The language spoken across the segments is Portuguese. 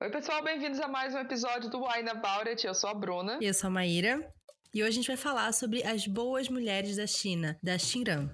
Oi, pessoal, bem-vindos a mais um episódio do Wine About It. Eu sou a Bruna. E eu sou a Maíra. E hoje a gente vai falar sobre as boas mulheres da China, da Xinran.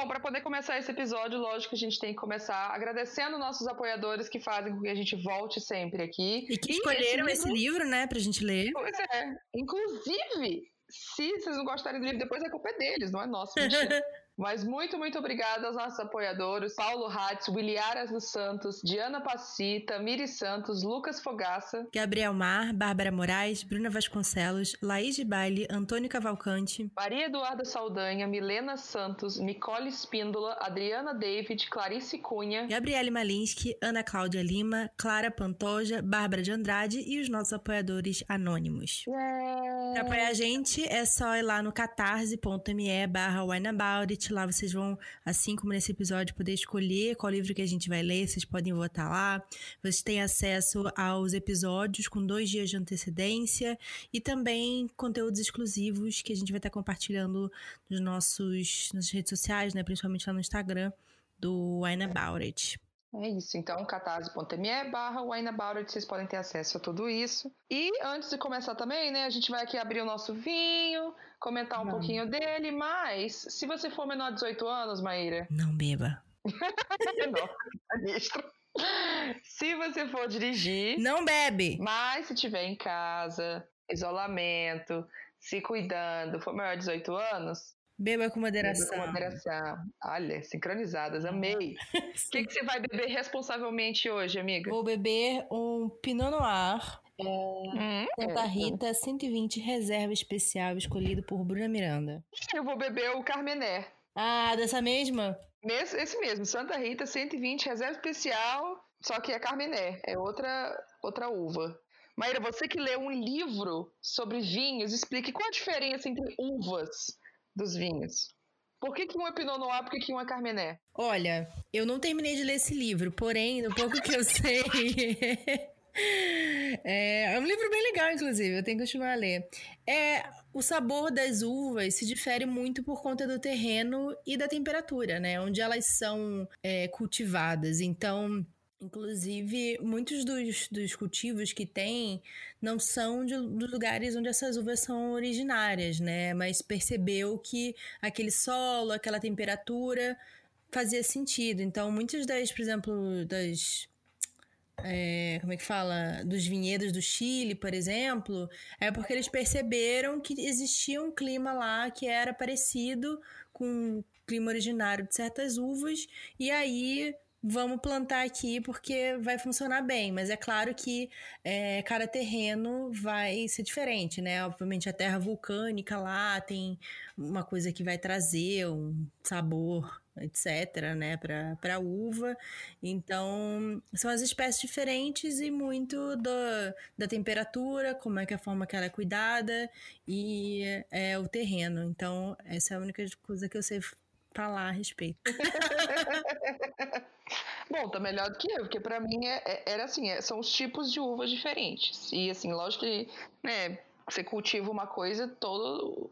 Bom, para poder começar esse episódio, lógico que a gente tem que começar agradecendo nossos apoiadores que fazem com que a gente volte sempre aqui. E que escolheram esse livro, esse livro né, pra gente ler. Pois é. Inclusive, se vocês não gostarem do livro, depois a culpa é deles, não é nossa. Mas muito, muito obrigada aos nossos apoiadores: Paulo Hatz, Williaras dos Santos, Diana Passita, Miri Santos, Lucas Fogaça, Gabriel Mar, Bárbara Moraes, Bruna Vasconcelos, Laís de Baile, Antônio Cavalcante, Maria Eduarda Saldanha, Milena Santos, Nicole Espíndola, Adriana David, Clarice Cunha, Gabriele Malinsky, Ana Cláudia Lima, Clara Pantoja, Bárbara de Andrade e os nossos apoiadores anônimos. Yeah. Pra apoiar a gente é só ir lá no catarse.me barra Lá vocês vão, assim como nesse episódio, poder escolher qual livro que a gente vai ler. Vocês podem votar lá. Vocês têm acesso aos episódios com dois dias de antecedência e também conteúdos exclusivos que a gente vai estar compartilhando nos nossos, nas redes sociais, né? Principalmente lá no Instagram do Wine About It. É isso, então catarse.me barra vocês podem ter acesso a tudo isso. E antes de começar também, né, a gente vai aqui abrir o nosso vinho, comentar um não. pouquinho dele, mas se você for menor de 18 anos, Maíra... Não beba. não, ministro. Se você for dirigir... Não bebe! Mas se tiver em casa, isolamento, se cuidando, for maior de 18 anos, Beba com moderação. Beba com moderação. Olha, sincronizadas, amei. O que, que você vai beber responsavelmente hoje, amiga? Vou beber um Pinot Noir. É, hum, Santa Rita é. 120 reserva especial escolhido por Bruna Miranda. Eu vou beber o Carmené. Ah, dessa mesma? Esse, esse mesmo, Santa Rita 120 reserva especial, só que é Carmené, é outra outra uva. Maíra, você que leu um livro sobre vinhos, explique qual a diferença entre uvas dos vinhos. Por que, que um é Pinot Noir, por que, que um é Carmené? Olha, eu não terminei de ler esse livro, porém, no pouco que eu sei. é, é, um livro bem legal, inclusive, eu tenho que continuar a ler. É, o sabor das uvas se difere muito por conta do terreno e da temperatura, né? Onde elas são é, cultivadas. Então, Inclusive, muitos dos, dos cultivos que tem não são de, dos lugares onde essas uvas são originárias, né? Mas percebeu que aquele solo, aquela temperatura fazia sentido. Então, muitas das, por exemplo, das. É, como é que fala? Dos vinhedos do Chile, por exemplo, é porque eles perceberam que existia um clima lá que era parecido com o clima originário de certas uvas, e aí vamos plantar aqui porque vai funcionar bem. Mas é claro que é, cada terreno vai ser diferente, né? Obviamente a terra vulcânica lá tem uma coisa que vai trazer um sabor, etc., né, para uva. Então, são as espécies diferentes e muito do, da temperatura, como é que é a forma que ela é cuidada e é o terreno. Então, essa é a única coisa que eu sei falar a respeito. Bom, tá melhor do que eu, porque para mim é, é, era assim, é, são os tipos de uvas diferentes. E assim, lógico que né, você cultiva uma coisa, todo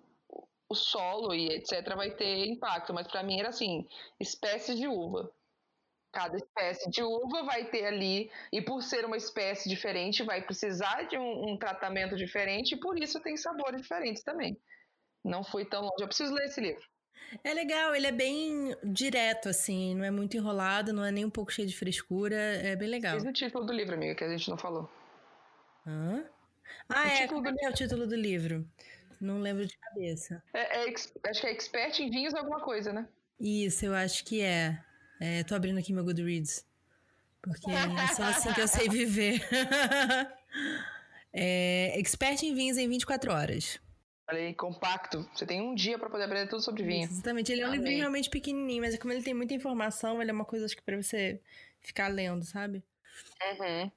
o solo e etc vai ter impacto, mas para mim era assim, espécies de uva. Cada espécie de uva vai ter ali, e por ser uma espécie diferente, vai precisar de um, um tratamento diferente, e por isso tem sabores diferentes também. Não fui tão longe. Eu preciso ler esse livro. É legal, ele é bem direto, assim, não é muito enrolado, não é nem um pouco cheio de frescura, é bem legal. Diz o título do livro, amiga, que a gente não falou. Hã? Ah, o é, do... é o título do livro? Não lembro de cabeça. É, é, acho que é Expert em Vinhos alguma coisa, né? Isso, eu acho que é. é tô abrindo aqui meu Goodreads. Porque é só assim que eu sei viver. é, Expert em Vinhos em 24 horas. Falei, compacto. Você tem um dia para poder aprender tudo sobre vinho. Exatamente. Ele é um livro realmente pequenininho, mas como ele tem muita informação, ele é uma coisa acho que para você ficar lendo, sabe? Uhum.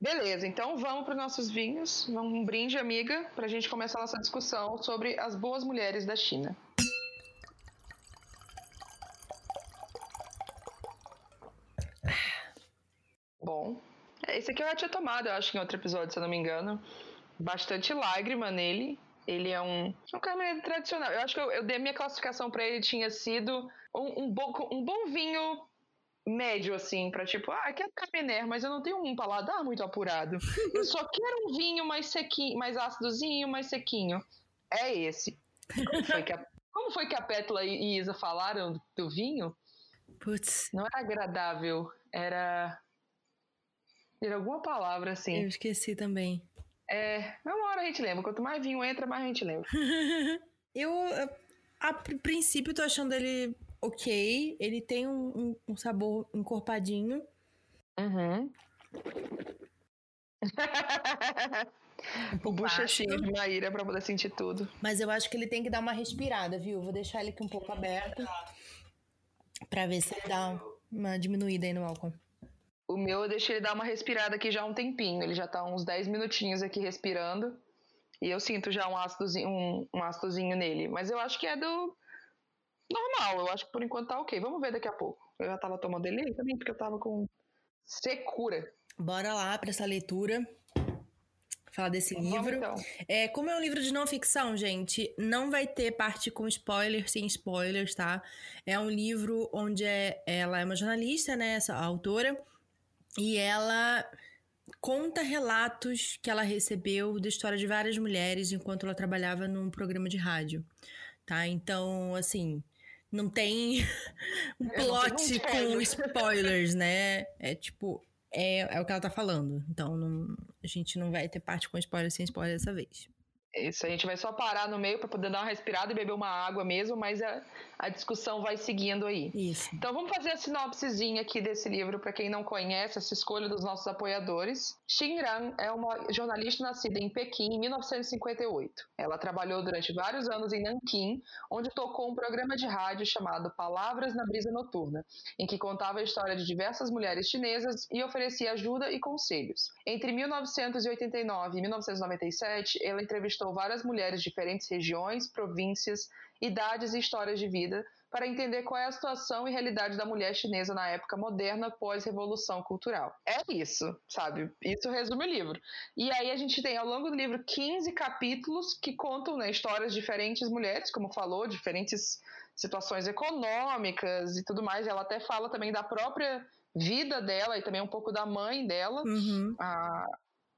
Beleza, então vamos para os nossos vinhos. Vamos um brinde, amiga, para a gente começar a nossa discussão sobre as boas mulheres da China. Bom, esse aqui eu já tinha tomado, eu acho, em outro episódio, se eu não me engano. Bastante lágrima nele. Ele é um, um carmeneiro tradicional. Eu acho que eu, eu dei minha classificação para ele tinha sido um, um, bom, um bom vinho médio, assim, pra tipo, ah, quero Carmener, mas eu não tenho um paladar muito apurado. Eu só quero um vinho mais sequinho, mais ácidozinho, mais sequinho. É esse. Como foi que a, como foi que a Pétula e Isa falaram do vinho? Putz. Não era agradável, era. Era alguma palavra assim. Eu esqueci também. É, uma hora a gente lembra. Quanto mais vinho entra, mais a gente lembra. eu, a princípio, tô achando ele ok. Ele tem um, um, um sabor encorpadinho. Uhum. o bochechinho de Maíra pra poder sentir tudo. Mas eu acho que ele tem que dar uma respirada, viu? Vou deixar ele aqui um pouco aberto pra ver se ele dá uma diminuída aí no álcool. O meu eu deixei ele dar uma respirada aqui já há um tempinho. Ele já tá uns 10 minutinhos aqui respirando. E eu sinto já um ácidozinho, um, um ácidozinho nele. Mas eu acho que é do normal. Eu acho que por enquanto tá ok. Vamos ver daqui a pouco. Eu já tava tomando ele também, porque eu tava com secura. Bora lá para essa leitura. Falar desse Vamos livro. Então. É, como é um livro de não ficção, gente, não vai ter parte com spoilers, sem spoilers, tá? É um livro onde é, ela é uma jornalista, né? Essa autora. E ela conta relatos que ela recebeu da história de várias mulheres enquanto ela trabalhava num programa de rádio, tá? Então, assim, não tem um plot com spoilers, né? É tipo, é, é o que ela tá falando. Então, não, a gente não vai ter parte com spoiler sem spoiler dessa vez. Isso, a gente vai só parar no meio para poder dar uma respirada e beber uma água mesmo, mas a, a discussão vai seguindo aí. Isso. Então vamos fazer a sinopsezinha aqui desse livro para quem não conhece, essa escolha dos nossos apoiadores. Xin Ran é uma jornalista nascida em Pequim em 1958. Ela trabalhou durante vários anos em Nanquim, onde tocou um programa de rádio chamado Palavras na Brisa Noturna, em que contava a história de diversas mulheres chinesas e oferecia ajuda e conselhos. Entre 1989 e 1997, ela entrevistou várias mulheres de diferentes regiões, províncias, idades e histórias de vida para entender qual é a situação e realidade da mulher chinesa na época moderna pós-revolução cultural. É isso, sabe? Isso resume o livro. E aí a gente tem ao longo do livro 15 capítulos que contam né, histórias de diferentes mulheres, como falou, diferentes situações econômicas e tudo mais. Ela até fala também da própria vida dela e também um pouco da mãe dela. Uhum. Ah,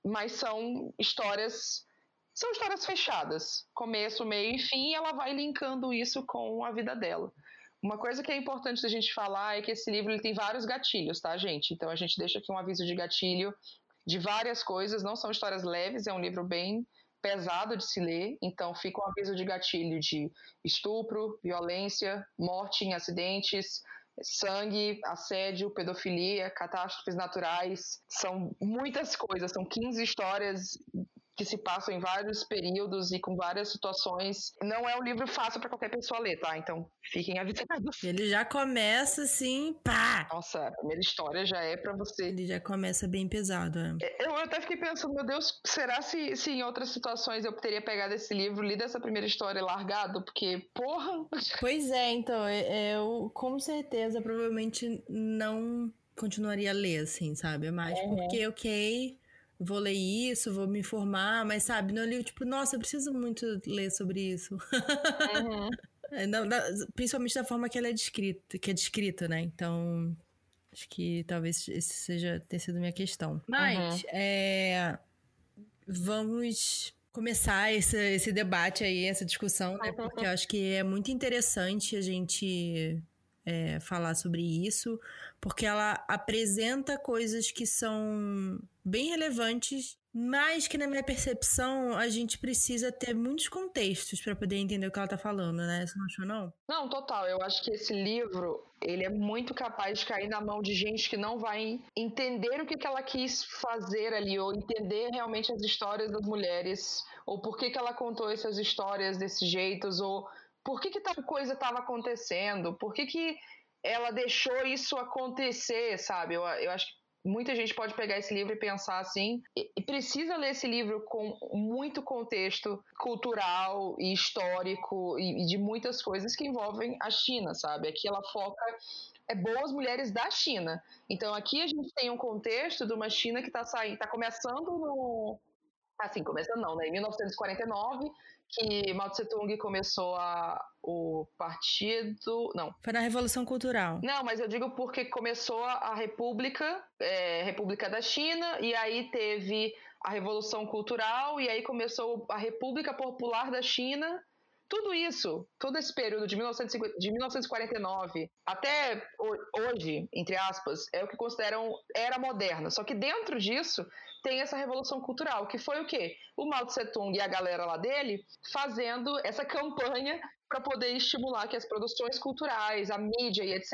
mas são histórias são histórias fechadas, começo, meio e fim, e ela vai linkando isso com a vida dela. Uma coisa que é importante da gente falar é que esse livro ele tem vários gatilhos, tá, gente? Então a gente deixa aqui um aviso de gatilho de várias coisas, não são histórias leves, é um livro bem pesado de se ler, então fica um aviso de gatilho de estupro, violência, morte em acidentes, sangue, assédio, pedofilia, catástrofes naturais, são muitas coisas, são 15 histórias que se passam em vários períodos e com várias situações. Não é um livro fácil para qualquer pessoa ler, tá? Então fiquem avisados. Ele já começa assim, pá! Nossa, a primeira história já é para você. Ele já começa bem pesado, é. é. Eu até fiquei pensando, meu Deus, será se, se em outras situações eu teria pegado esse livro, lido essa primeira história e largado? Porque, porra! Pois é, então, é, eu com certeza provavelmente não continuaria a ler, assim, sabe? É mais uhum. porque, ok, vou ler isso, vou me informar, mas sabe, não li tipo, nossa, eu preciso muito ler sobre isso. Uhum. É, não, principalmente da forma que ela é descrita, que é descrita, né? Então, acho que talvez esse seja ter sido minha questão. Mas, uhum. é, vamos começar esse, esse debate aí, essa discussão, né? Porque eu acho que é muito interessante a gente é, falar sobre isso, porque ela apresenta coisas que são bem relevantes, mas que na minha percepção a gente precisa ter muitos contextos para poder entender o que ela tá falando, né? Você não achou não? Não, total. Eu acho que esse livro, ele é muito capaz de cair na mão de gente que não vai entender o que, que ela quis fazer ali, ou entender realmente as histórias das mulheres, ou por que, que ela contou essas histórias desse jeito, ou por que, que tal coisa estava acontecendo, por que, que ela deixou isso acontecer, sabe? Eu, eu acho que muita gente pode pegar esse livro e pensar assim, e, precisa ler esse livro com muito contexto cultural e histórico e, e, de muitas coisas que envolvem a China, sabe? Aqui ela foca é boas mulheres da China. Então aqui a gente tem um contexto de uma China que está saindo, está começando no Assim, começando não, né? Em 1949, que Mao Tse Tung começou a, o partido. Não. Foi na Revolução Cultural. Não, mas eu digo porque começou a República, é, República da China, e aí teve a Revolução Cultural, e aí começou a República Popular da China. Tudo isso, todo esse período de, 1950, de 1949 até hoje, entre aspas, é o que consideram era moderna. Só que dentro disso tem essa revolução cultural, que foi o quê? O Mao Tse Tung e a galera lá dele fazendo essa campanha para poder estimular que as produções culturais, a mídia e etc.,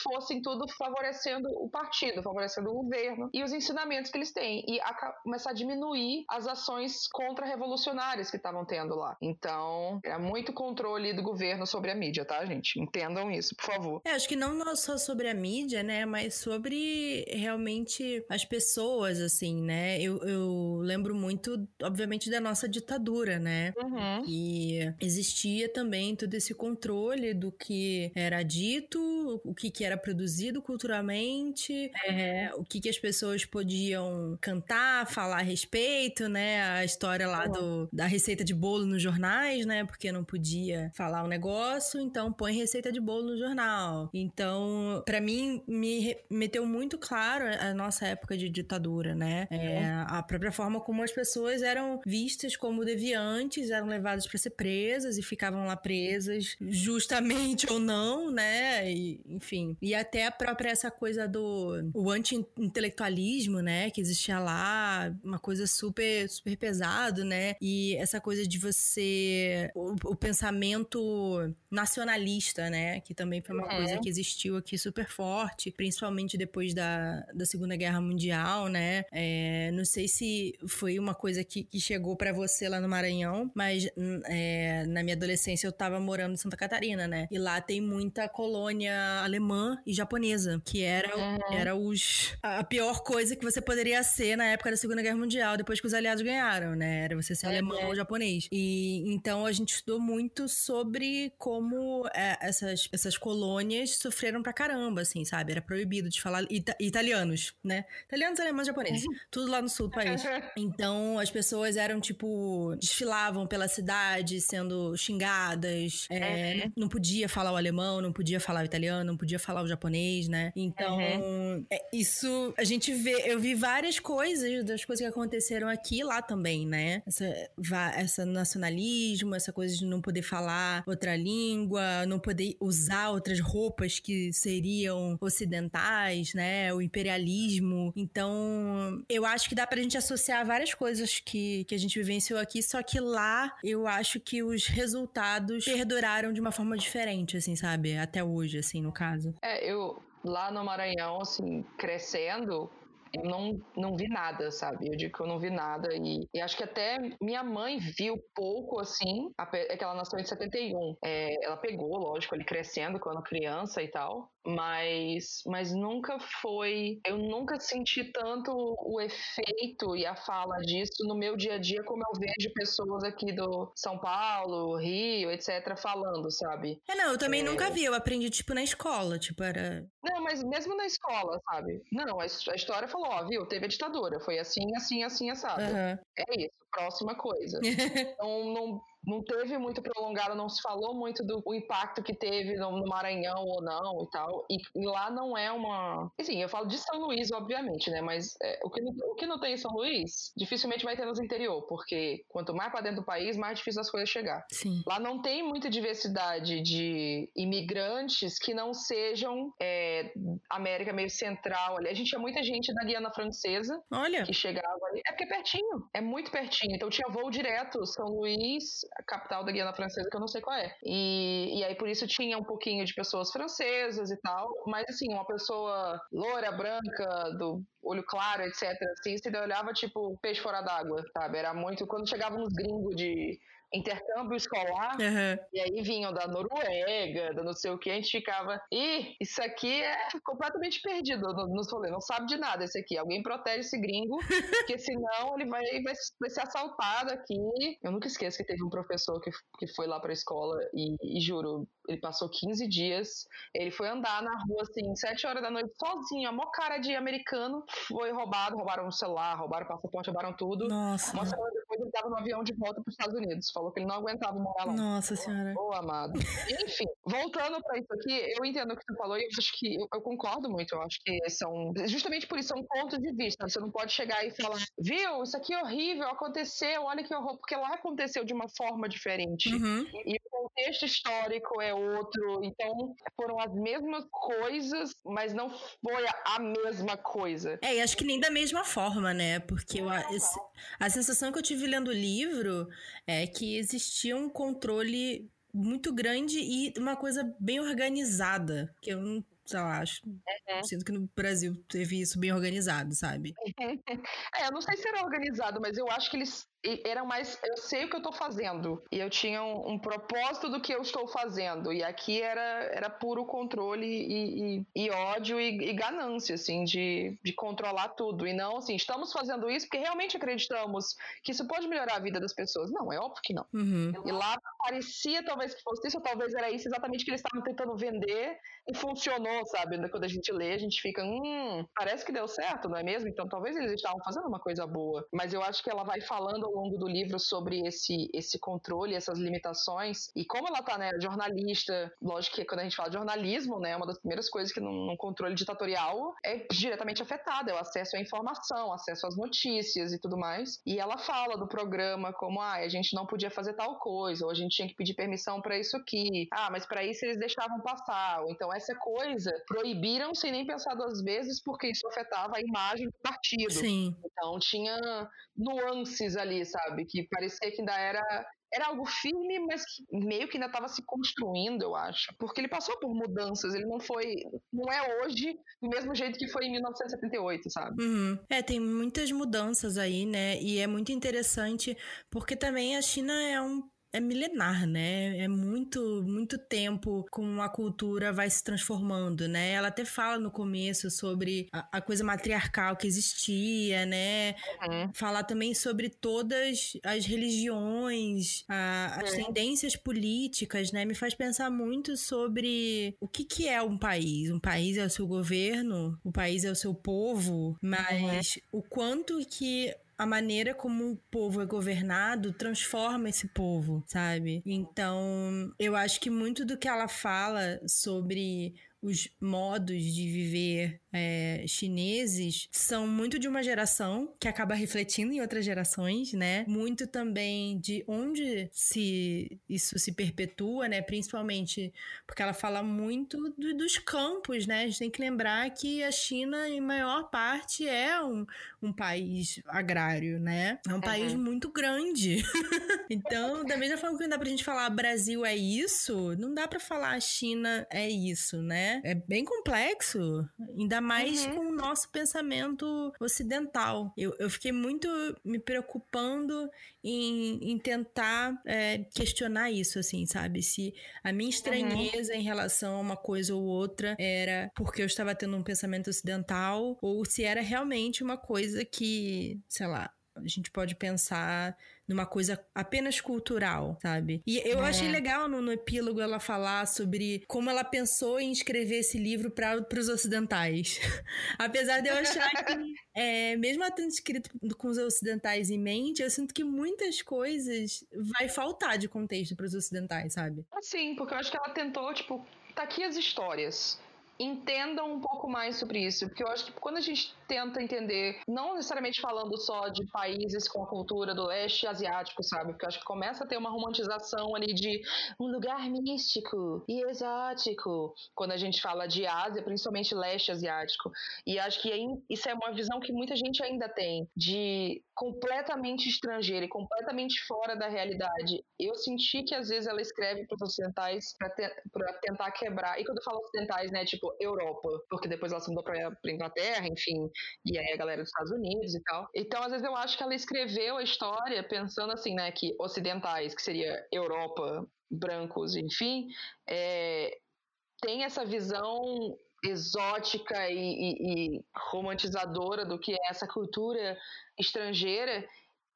fossem tudo favorecendo o partido, favorecendo o governo e os ensinamentos que eles têm, e a, começar a diminuir as ações contra-revolucionárias que estavam tendo lá. Então, era muito controle do governo sobre a mídia, tá, gente? Entendam isso, por favor. É, acho que não só sobre a mídia, né, mas sobre realmente as pessoas, assim, né? Eu, eu lembro muito, obviamente, da nossa ditadura, né? Uhum. E existia também todo esse controle do que era dito, o que, que era produzido culturalmente, é, o que, que as pessoas podiam cantar, falar a respeito, né? A história lá do, da receita de bolo nos jornais, né? Porque não podia falar o um negócio, então põe receita de bolo no jornal. Então, para mim, me meteu muito claro a nossa época de ditadura, né? É, a própria forma como as pessoas eram vistas como deviantes, eram levadas para ser presas e ficavam lá presas presas, justamente ou não, né? E, enfim. E até a própria essa coisa do o anti-intelectualismo, né? Que existia lá, uma coisa super, super pesado, né? E essa coisa de você. O, o pensamento nacionalista, né? Que também foi uma coisa que existiu aqui super forte, principalmente depois da, da Segunda Guerra Mundial, né? É, não sei se foi uma coisa que, que chegou para você lá no Maranhão, mas hum, é, na minha adolescência eu tava morando em Santa Catarina, né? E lá tem muita colônia alemã e japonesa, que era, uhum. era os, a pior coisa que você poderia ser na época da Segunda Guerra Mundial, depois que os aliados ganharam, né? Era você ser uhum. alemão ou japonês. E então a gente estudou muito sobre como é, essas, essas colônias sofreram pra caramba, assim, sabe? Era proibido de falar ita italianos, né? Italianos, alemães, japoneses. Uhum. Tudo lá no sul do país. Então as pessoas eram, tipo, desfilavam pela cidade sendo xingadas é, uhum. não podia falar o alemão, não podia falar o italiano, não podia falar o japonês, né? Então, uhum. é, isso a gente vê, eu vi várias coisas das coisas que aconteceram aqui lá também, né? Essa, essa nacionalismo, essa coisa de não poder falar outra língua, não poder usar outras roupas que seriam ocidentais, né? O imperialismo. Então, eu acho que dá pra gente associar várias coisas que, que a gente vivenciou aqui, só que lá eu acho que os resultados perduraram de uma forma diferente, assim, sabe? Até hoje, assim, no caso. É, eu lá no Maranhão, assim, crescendo, eu não, não vi nada, sabe? Eu digo que eu não vi nada. E, e acho que até minha mãe viu pouco, assim, é que ela nasceu em 71. É, ela pegou, lógico, ele crescendo quando criança e tal mas, mas nunca foi. Eu nunca senti tanto o efeito e a fala disso no meu dia a dia como eu vejo pessoas aqui do São Paulo, Rio, etc., falando, sabe? É, não, eu também é... nunca vi, eu aprendi, tipo, na escola, tipo, era. Não, mas mesmo na escola, sabe? Não, a, história falou, ó, viu, teve a ditadura, foi assim, assim, assim, assado. Uhum. É isso, próxima coisa. então, não não teve muito prolongado, não se falou muito do impacto que teve no, no Maranhão ou não e tal. E, e, lá não é uma. Assim, eu falo de São Luís, obviamente, né? Mas é, o, que não, o que não tem em São Luís, dificilmente vai ter nos interior, porque quanto mais para dentro do país, mais difícil as coisas chegar. Sim. Lá não tem muita diversidade de imigrantes que não sejam é, América meio central. Ali. A gente tinha muita gente da Guiana Francesa Olha. que chegava ali. É porque é pertinho, é muito pertinho. Então tinha voo direto, São Luís, a capital da Guiana Francesa, que eu não sei qual é. E, e aí por isso tinha um pouquinho de pessoas francesas e tal, mas assim, uma pessoa loura, branca, do olho claro, etc. Assim, você olhava tipo peixe fora d'água, sabe? Era muito. Quando chegavam uns gringos de intercâmbio escolar, uhum. e aí vinham da Noruega, da não sei o que, a gente ficava, ih, isso aqui é completamente perdido nos rolês, não sabe de nada esse aqui. Alguém protege esse gringo, porque senão ele vai, vai, vai ser assaltado aqui. Eu nunca esqueço que teve um professor que, que foi lá pra escola e, e juro, ele passou 15 dias, ele foi andar na rua assim, 7 horas da noite, sozinho, a mó cara de americano, foi roubado, roubaram o celular, roubaram o passaporte, roubaram tudo. Nossa. Uma semana depois ele tava no avião de volta para os Estados Unidos, falou que ele não aguentava morar lá. Nossa senhora. Ô, oh, amado. Enfim, voltando para isso aqui, eu entendo o que você falou e eu acho que eu, eu, concordo muito, eu acho que são, justamente por isso, são pontos de vista, você não pode chegar e falar, viu, isso aqui é horrível, aconteceu, olha que horror, porque lá aconteceu de uma forma diferente. Uhum. E o contexto histórico é outro, então foram as mesmas coisas, mas não foi a mesma coisa. É, e acho que nem da mesma forma, né? Porque eu, a, a sensação que eu tive lendo o livro é que existia um controle muito grande e uma coisa bem organizada, que eu não sei lá, acho. Uhum. Sinto que no Brasil teve isso bem organizado, sabe? é, eu não sei se era organizado, mas eu acho que eles eram mais. Eu sei o que eu tô fazendo. E eu tinha um, um propósito do que eu estou fazendo. E aqui era, era puro controle e, e, e ódio e, e, ganância, assim, de, de controlar tudo. E não, assim, estamos fazendo isso porque realmente acreditamos que isso pode melhorar a vida das pessoas. Não, é óbvio que não. Uhum. E lá parecia talvez que fosse isso, ou talvez era isso exatamente que eles estavam tentando vender e funcionou, sabe? Quando a gente lê, a gente fica, hum, parece que deu certo, não é mesmo? Então talvez eles estavam fazendo uma coisa boa. Mas eu acho que ela vai falando longo do livro sobre esse, esse controle, essas limitações. E como ela tá, né, jornalista, lógico que quando a gente fala de jornalismo, né, uma das primeiras coisas que num, num controle ditatorial é diretamente afetada, é o acesso à informação, acesso às notícias e tudo mais. E ela fala do programa como, ah, a gente não podia fazer tal coisa, ou a gente tinha que pedir permissão para isso aqui. Ah, mas para isso eles deixavam passar. Ou então essa coisa proibiram sem nem pensar duas vezes porque isso afetava a imagem do partido. Sim. Então tinha nuances ali, sabe? Que parecia que ainda era era algo firme, mas que meio que ainda estava se construindo, eu acho. Porque ele passou por mudanças, ele não foi. Não é hoje do mesmo jeito que foi em 1978, sabe? Uhum. É, tem muitas mudanças aí, né? E é muito interessante, porque também a China é um é milenar, né? É muito, muito tempo como a cultura vai se transformando, né? Ela até fala no começo sobre a, a coisa matriarcal que existia, né? Uhum. Falar também sobre todas as religiões, a, as uhum. tendências políticas, né? Me faz pensar muito sobre o que, que é um país. Um país é o seu governo, o país é o seu povo, mas uhum. o quanto que a maneira como o povo é governado transforma esse povo, sabe? Então, eu acho que muito do que ela fala sobre os modos de viver é, chineses são muito de uma geração que acaba refletindo em outras gerações, né? Muito também de onde se isso se perpetua, né? Principalmente porque ela fala muito do, dos campos, né? A gente tem que lembrar que a China, em maior parte, é um, um país agrário, né? É um uhum. país muito grande. então, da mesma forma que não dá pra gente falar Brasil é isso, não dá para falar China é isso, né? É bem complexo, ainda mais uhum. com o nosso pensamento ocidental. Eu, eu fiquei muito me preocupando em, em tentar é, questionar isso, assim, sabe? Se a minha estranheza uhum. em relação a uma coisa ou outra era porque eu estava tendo um pensamento ocidental ou se era realmente uma coisa que, sei lá, a gente pode pensar numa coisa apenas cultural, sabe? E eu é. achei legal no, no, epílogo ela falar sobre como ela pensou em escrever esse livro para os ocidentais. Apesar de eu achar que, é, mesmo tendo escrito com os ocidentais em mente, eu sinto que muitas coisas vai faltar de contexto para os ocidentais, sabe? Sim, porque eu acho que ela tentou, tipo, tá aqui as histórias entendam um pouco mais sobre isso, porque eu acho que quando a gente tenta entender, não necessariamente falando só de países com a cultura do leste asiático, sabe? Porque eu acho que começa a ter uma romantização ali de um lugar místico e exótico, quando a gente fala de Ásia, principalmente leste asiático. E acho que isso é uma visão que muita gente ainda tem, de completamente estrangeira e completamente fora da realidade. Eu senti que às vezes ela escreve para os ocidentais para te tentar quebrar, e quando eu falo ocidentais, né, tipo tipo, Europa, porque depois ela se mudou pra, pra Inglaterra, enfim, e aí a galera dos Estados Unidos e tal. Então, às vezes, eu acho que ela escreveu a história pensando assim, né, que ocidentais, que seria Europa, brancos, enfim, é, tem essa visão exótica e, e, e, romantizadora do que é essa cultura estrangeira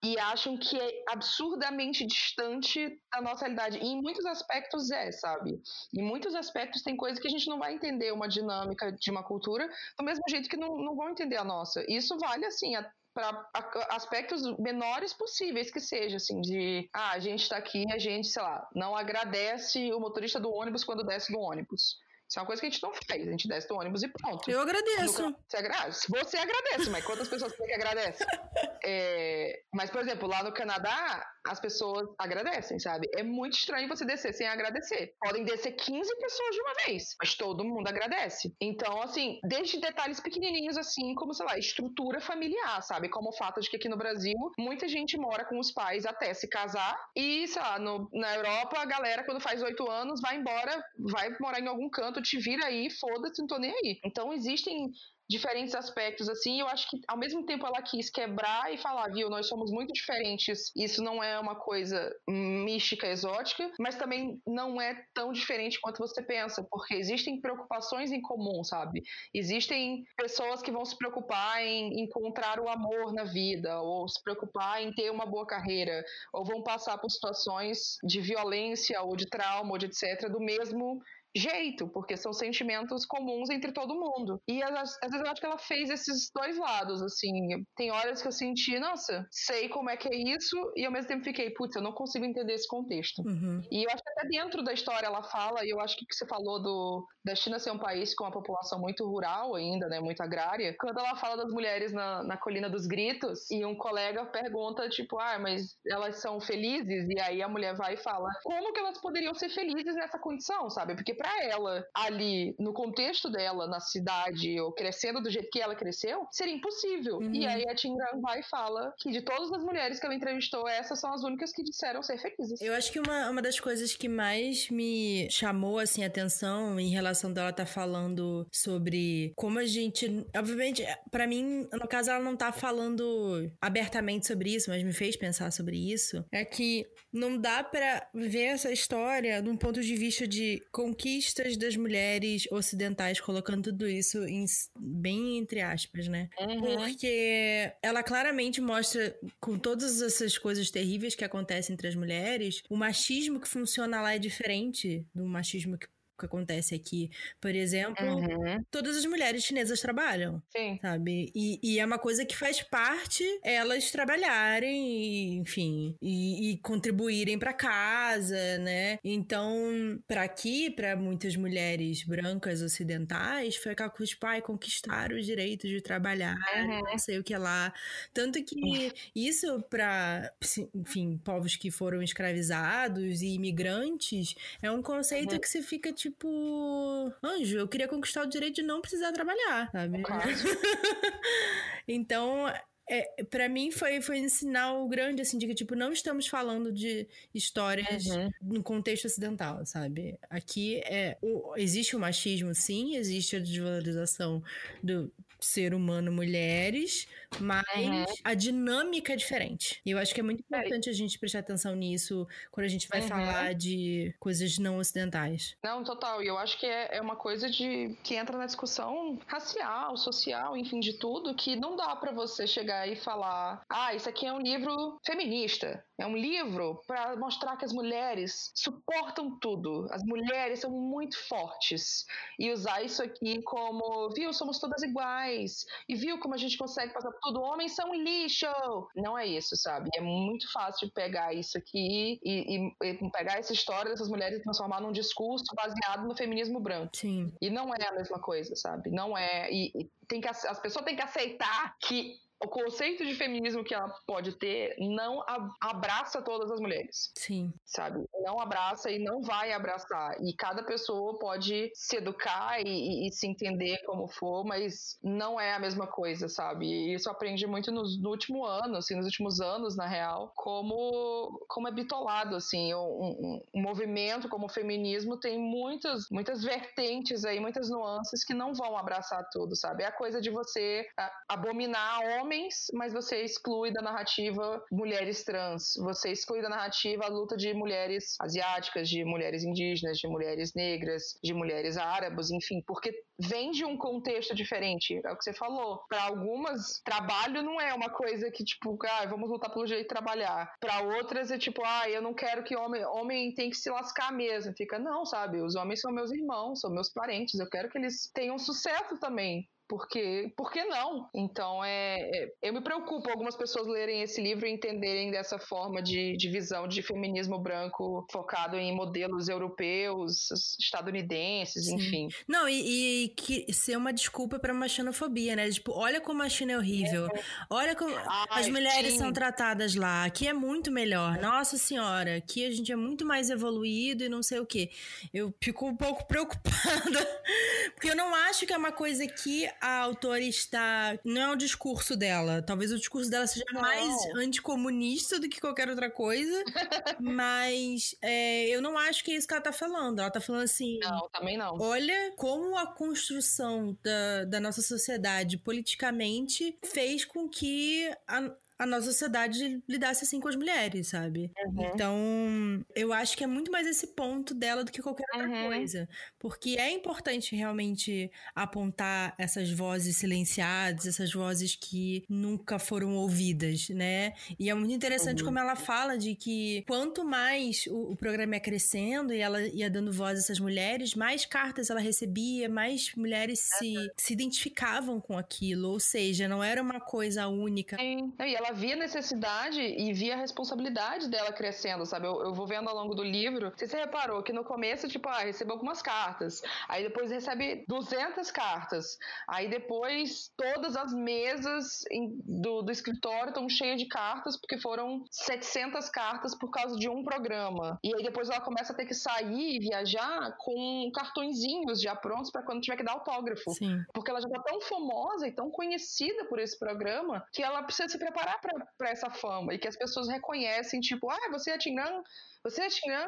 e acham que é absurdamente distante da nossa realidade. E em muitos aspectos é, sabe? Em muitos aspectos tem coisa que a gente não vai entender uma dinâmica de uma cultura do mesmo jeito que não, não vão entender a nossa. Isso vale, assim, para aspectos menores possíveis que seja, assim, de ah, a gente está aqui, a gente, sei lá, não agradece o motorista do ônibus quando desce do ônibus. Isso é uma coisa que a gente não faz. A gente desce do ônibus e pronto. Eu agradeço. Nunca... Você agradece? Você agradece, mas quantas pessoas que agradecem? É... Mas, por exemplo, lá no Canadá, as pessoas agradecem, sabe? É muito estranho você descer sem agradecer. Podem descer 15 pessoas de uma vez, mas todo mundo agradece. Então, assim, desde detalhes pequenininhos, assim, como, sei lá, estrutura familiar, sabe? Como o fato de que aqui no Brasil, muita gente mora com os pais até se casar e, sei lá, no, na Europa, a galera, quando faz oito anos, vai embora, vai morar em algum canto, te vira aí, foda-se, não tô nem aí. Então, existem diferentes aspectos, assim, eu acho que ao mesmo tempo ela quis quebrar e falar, viu, nós somos muito diferentes, isso não é uma coisa mística, exótica, mas também não é tão diferente quanto você pensa, porque existem preocupações em comum, sabe? Existem pessoas que vão se preocupar em encontrar o amor na vida, ou se preocupar em ter uma boa carreira, ou vão passar por situações de violência, ou de trauma, ou de etc., do mesmo jeito, porque são sentimentos comuns entre todo mundo. E às, vezes eu acho que ela fez esses dois lados, assim. Tem horas que eu senti, nossa, sei como é que é isso, e ao mesmo tempo fiquei, putz, eu não consigo entender esse contexto. Uhum. E eu acho que até dentro da história ela fala, e eu acho que você falou do, da China ser um país com uma população muito rural ainda, né, muito agrária, quando ela fala das mulheres na, na Colina dos Gritos, e um colega pergunta, tipo, ah, mas elas são felizes? E aí a mulher vai e fala, como que elas poderiam ser felizes nessa condição, sabe? Porque para ela, ali, no contexto dela, na cidade, ou crescendo do jeito que ela cresceu, seria impossível. Uhum. E aí a Tingram vai e fala que de todas as mulheres que ela entrevistou, essas são as únicas que disseram ser felizes. Eu acho que uma, uma das coisas que mais me chamou, assim, atenção em relação dela estar tá falando sobre como a gente. Obviamente, para mim, no caso, ela não tá falando abertamente sobre isso, mas me fez pensar sobre isso. É que não dá para ver essa história de um ponto de vista de conquista conquistas das mulheres ocidentais, colocando tudo isso em, bem entre aspas, né? Uhum. Porque ela claramente mostra, com todas essas coisas terríveis que acontecem entre as mulheres, o machismo que funciona lá é diferente do machismo que que acontece aqui. Por exemplo, uhum. todas as mulheres chinesas trabalham. Sim. Sabe? E, e, é uma coisa que faz parte elas trabalharem, e, enfim, e, e contribuírem para casa, né? Então, para aqui, para muitas mulheres brancas ocidentais, foi aquela coisa de pai conquistar os direitos de trabalhar, uhum. não sei o que lá. Tanto que isso para, enfim, povos que foram escravizados e imigrantes é um conceito uhum. que se fica tipo tipo, anjo, eu queria conquistar o direito de não precisar trabalhar, sabe? Claro. então, é, para mim foi, foi um sinal grande, assim, de que, tipo, não estamos falando de histórias uhum. no contexto ocidental, sabe? Aqui é, o, existe o machismo, sim, existe a desvalorização do, ser humano mulheres, mas uhum. a dinâmica é diferente. E eu acho que é muito é. importante a gente prestar atenção nisso quando a gente vai uhum. falar de coisas não ocidentais. Não, total. E eu acho que é, é uma coisa de que entra na discussão racial, social, enfim, de tudo, que não dá para você chegar e falar: ah, isso aqui é um livro feminista. É um livro para mostrar que as mulheres suportam tudo. As mulheres são muito fortes. E usar isso aqui como, viu, somos todas iguais. E viu como a gente consegue passar por tudo. Homens são lixo. Não é isso, sabe? É muito fácil pegar isso aqui e, e, e pegar essa história dessas mulheres e transformar num discurso baseado no feminismo branco. Sim. E não é a mesma coisa, sabe? Não é. E, e tem que, as pessoas têm que aceitar que o conceito de feminismo que ela pode ter não abraça todas as mulheres. Sim. Sabe? Não abraça e não vai abraçar. E cada pessoa pode se educar e, e, se entender como for, mas não é a mesma coisa, sabe? E isso aprendi muito no, no último ano, assim, nos últimos anos, na real, como, como é bitolado, assim, um, um, um movimento como o feminismo tem muitas, muitas vertentes aí, muitas nuances que não vão abraçar tudo, sabe? É a coisa de você abominar homens, mas você exclui da narrativa mulheres trans, você exclui da narrativa a luta de mulheres asiáticas, de mulheres indígenas, de mulheres negras, de mulheres árabes, enfim, porque vem de um contexto diferente, é o que você falou. Para algumas, trabalho não é uma coisa que, tipo, ah, vamos lutar pelo jeito de trabalhar. Para outras é tipo, ah, eu não quero que homem, homem tem que se lascar mesmo. Fica, não, sabe? Os homens são meus irmãos, são meus parentes, eu quero que eles tenham sucesso também porque por que não? Então é, é, eu me preocupo algumas pessoas lerem esse livro e entenderem dessa forma de, de visão de feminismo branco focado em modelos europeus, estadunidenses, Sim. enfim. Não, e, e, que ser uma desculpa para uma xenofobia, né? Tipo, olha como a China é horrível. É. Olha como Ai, as mulheres sim. são tratadas lá. Aqui é muito melhor. Nossa senhora, aqui a gente é muito mais evoluído e não sei o quê. Eu fico um pouco preocupada, porque eu não acho que é uma coisa que a autora está. Não é o discurso dela. Talvez o discurso dela seja não. mais anticomunista do que qualquer outra coisa. mas é, eu não acho que é isso que ela tá falando. Ela tá falando assim. Não, também não. Olha como a construção da, da nossa sociedade politicamente fez com que a, a nossa sociedade lidasse assim com as mulheres, sabe? Uhum. Então, eu acho que é muito mais esse ponto dela do que qualquer outra uhum. coisa. Porque é importante realmente apontar essas vozes silenciadas, essas vozes que nunca foram ouvidas, né? E é muito interessante uhum. como ela fala de que quanto mais o, o, programa ia crescendo e ela ia dando voz a essas mulheres, mais cartas ela recebia, mais mulheres se, se identificavam com aquilo. Ou seja, não era uma coisa única. Sim. E ela ela via necessidade e via a responsabilidade dela crescendo, sabe? Eu, eu vou vendo ao longo do livro. Você, você reparou que no começo, tipo, ah, recebeu algumas cartas. Aí depois recebe 200 cartas. Aí depois todas as mesas em, do, do escritório estão cheias de cartas, porque foram 700 cartas por causa de um programa. E aí depois ela começa a ter que sair e viajar com cartõezinhos já prontos para quando tiver que dar autógrafo. Sim. Porque ela já tá tão famosa e tão conhecida por esse programa que ela precisa se preparar para essa fama e que as pessoas reconhecem, tipo, ah, você é Tingan, você é Tingan,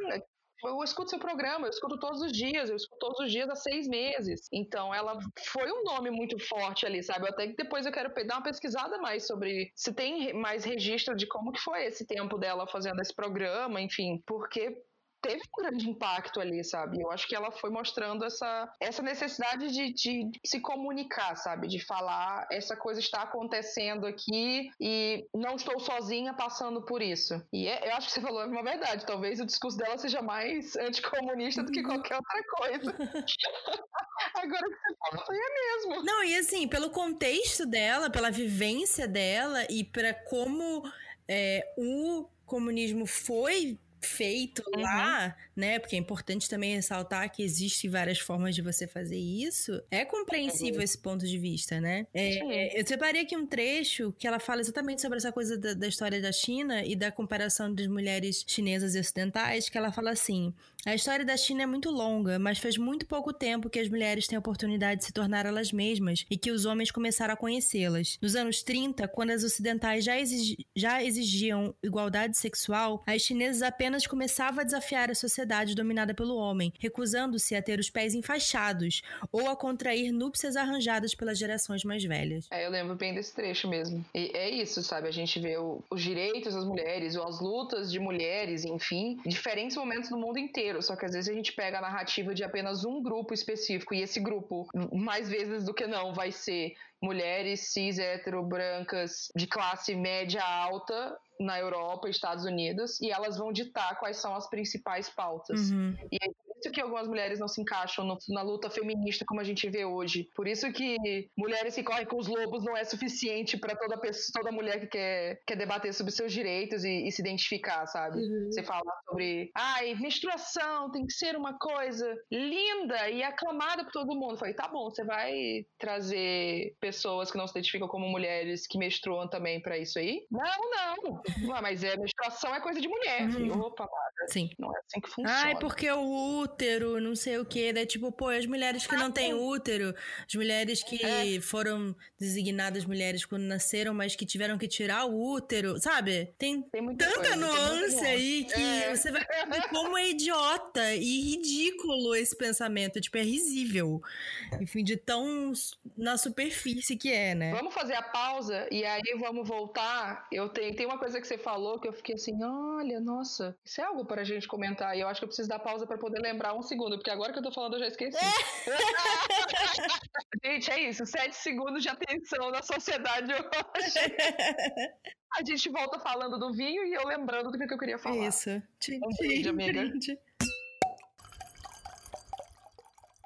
eu escuto seu programa, eu escuto todos os dias, eu escuto todos os dias há seis meses. Então, ela foi um nome muito forte ali, sabe? Até que depois eu quero dar uma pesquisada mais sobre se tem mais registro de como que foi esse tempo dela fazendo esse programa, enfim, porque teve um grande impacto ali, sabe? Eu acho que ela foi mostrando essa, essa necessidade de, de se comunicar, sabe? De falar, essa coisa está acontecendo aqui e não estou sozinha passando por isso. E é, eu acho que você falou uma verdade. Talvez o discurso dela seja mais anticomunista do que qualquer outra coisa. Agora que você fala, foi é mesmo. Não, e assim, pelo contexto dela, pela vivência dela e para como é, o comunismo foi feito uhum. lá, né? Porque é importante também ressaltar que existem várias formas de você fazer isso. É compreensível uhum. esse ponto de vista, né? É, eu separei aqui um trecho que ela fala exatamente sobre essa coisa da, da história da China e da comparação das mulheres chinesas e ocidentais, que ela fala assim: a história da China é muito longa, mas faz muito pouco tempo que as mulheres têm a oportunidade de se tornar elas mesmas e que os homens começaram a conhecê-las. Nos anos 30, quando as ocidentais já, exigi já exigiam igualdade sexual, as chinesas apenas começavam a desafiar a sociedade dominada pelo homem, recusando-se a ter os pés enfaixados ou a contrair núpcias arranjadas pelas gerações mais velhas. É, eu lembro bem desse trecho mesmo. E é isso, sabe? A gente vê o, os direitos das mulheres, ou as lutas de mulheres, enfim, diferentes momentos do mundo inteiro, só que às vezes a gente pega a narrativa de apenas um grupo específico e esse grupo, mais vezes do que não, vai ser mulheres cis, hetero, brancas, de classe média alta na Europa e Estados Unidos, e elas vão ditar quais são as principais pautas. Uhum. E aí, isso que algumas mulheres não se encaixam no, na luta feminista como a gente vê hoje. Por isso que mulheres que correm com os lobos não é suficiente para toda pessoa, toda mulher que quer, quer debater sobre seus direitos e, e se identificar, sabe? Uhum. Você fala sobre, ai, menstruação tem que ser uma coisa linda e aclamada por todo mundo. Eu falei, tá bom, você vai trazer pessoas que não se identificam como mulheres que menstruam também para isso aí? Não, não. Ah, mas é, menstruação é coisa de mulher. Uhum. Opa, Sim. Não é assim que funciona. Ai, porque o útero, não sei o quê. Daí, tipo, pô, as mulheres que não têm útero, as mulheres que é. foram designadas mulheres quando nasceram, mas que tiveram que tirar o útero, sabe? Tem, tem tanta coisa, nuance tem aí que é. você vai ver como é idiota e ridículo esse pensamento. Tipo, é risível. Enfim, de tão na superfície que é, né? Vamos fazer a pausa e aí vamos voltar. Eu tenho, tem uma coisa que você falou que eu fiquei assim, olha, nossa, isso é algo para a gente comentar. E eu acho que eu preciso dar pausa para poder lembrar um segundo, porque agora que eu tô falando eu já esqueci. gente, é isso. Sete segundos de atenção na sociedade hoje. A gente volta falando do vinho e eu lembrando do que eu queria falar. Isso. Um beijo, amiga.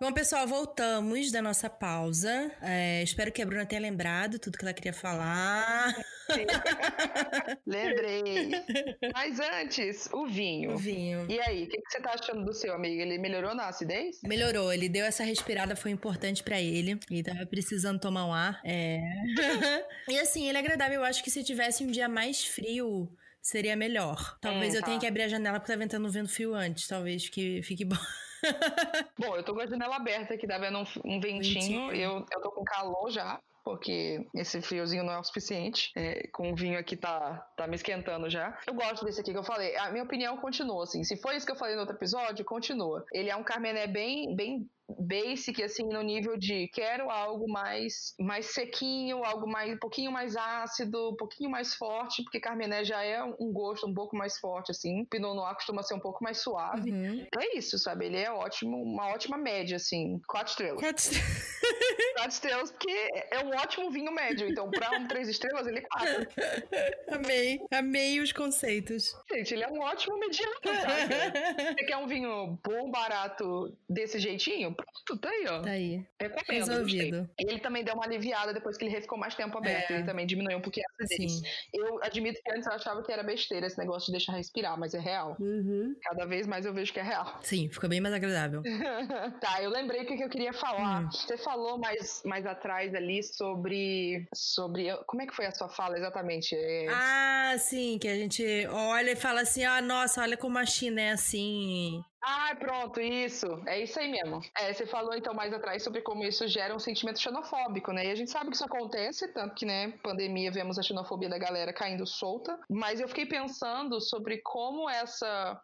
Bom, pessoal, voltamos da nossa pausa. É, espero que a Bruna tenha lembrado tudo que ela queria falar. Lembrei. Mas antes, o vinho. O vinho. E aí, o que, que, você tá achando do seu amigo? Ele melhorou na acidez? Melhorou. Ele deu essa respirada, foi importante para ele. Ele tava precisando tomar um ar. É. e assim, ele é agradável. Eu acho que se tivesse um dia mais frio seria melhor. Talvez hum, eu tá. tenha que abrir a janela porque tá ventando um vento frio antes. Talvez que fique bom. Bom, eu tô com a janela aberta aqui, tá vendo um, um ventinho. Eu, eu tô com calor já porque esse friozinho não é o suficiente. É, com o vinho aqui tá, tá me esquentando já. Eu gosto desse aqui que eu falei. A minha opinião continua, assim. Se foi isso que eu falei no outro episódio, continua. Ele é um Carmené bem, bem basic, assim, no nível de quero algo mais, mais sequinho, algo mais, um pouquinho mais ácido, um pouquinho mais forte, porque Carmené já é um gosto um pouco mais forte, assim. Pinot Noir costuma ser um pouco mais suave. Uhum. É isso, sabe? Ele é ótimo, uma ótima média, assim. Quatro estrelas. Quatro estrelas. quatro estrelas, porque é um ótimo vinho médio. Então, pra um três estrelas, ele é quatro. Amei. Amei os conceitos. Gente, ele é um ótimo mediano, sabe? Você quer um vinho bom, barato, desse jeitinho? Pronto, tá aí, ó. Tá aí. Recomendo. Resolvido. Ele também deu uma aliviada depois que ele ficou mais tempo aberto. É. Ele também diminuiu um pouquinho a acidez. Eu admito que antes eu achava que era besteira esse negócio de deixar respirar, mas é real. Uhum. Cada vez mais eu vejo que é real. Sim, ficou bem mais agradável. tá, eu lembrei o que eu queria falar. Hum. Você falou mais, mais atrás ali sobre. sobre. Como é que foi a sua fala exatamente? É... Ah, sim, que a gente olha e fala assim: ah, nossa, olha como a China é assim. Ah, pronto, isso. É isso aí mesmo. É, você falou então mais atrás sobre como isso gera um sentimento xenofóbico, né? E a gente sabe que isso acontece, tanto que, né, pandemia, vemos a xenofobia da galera caindo solta. Mas eu fiquei pensando sobre como essa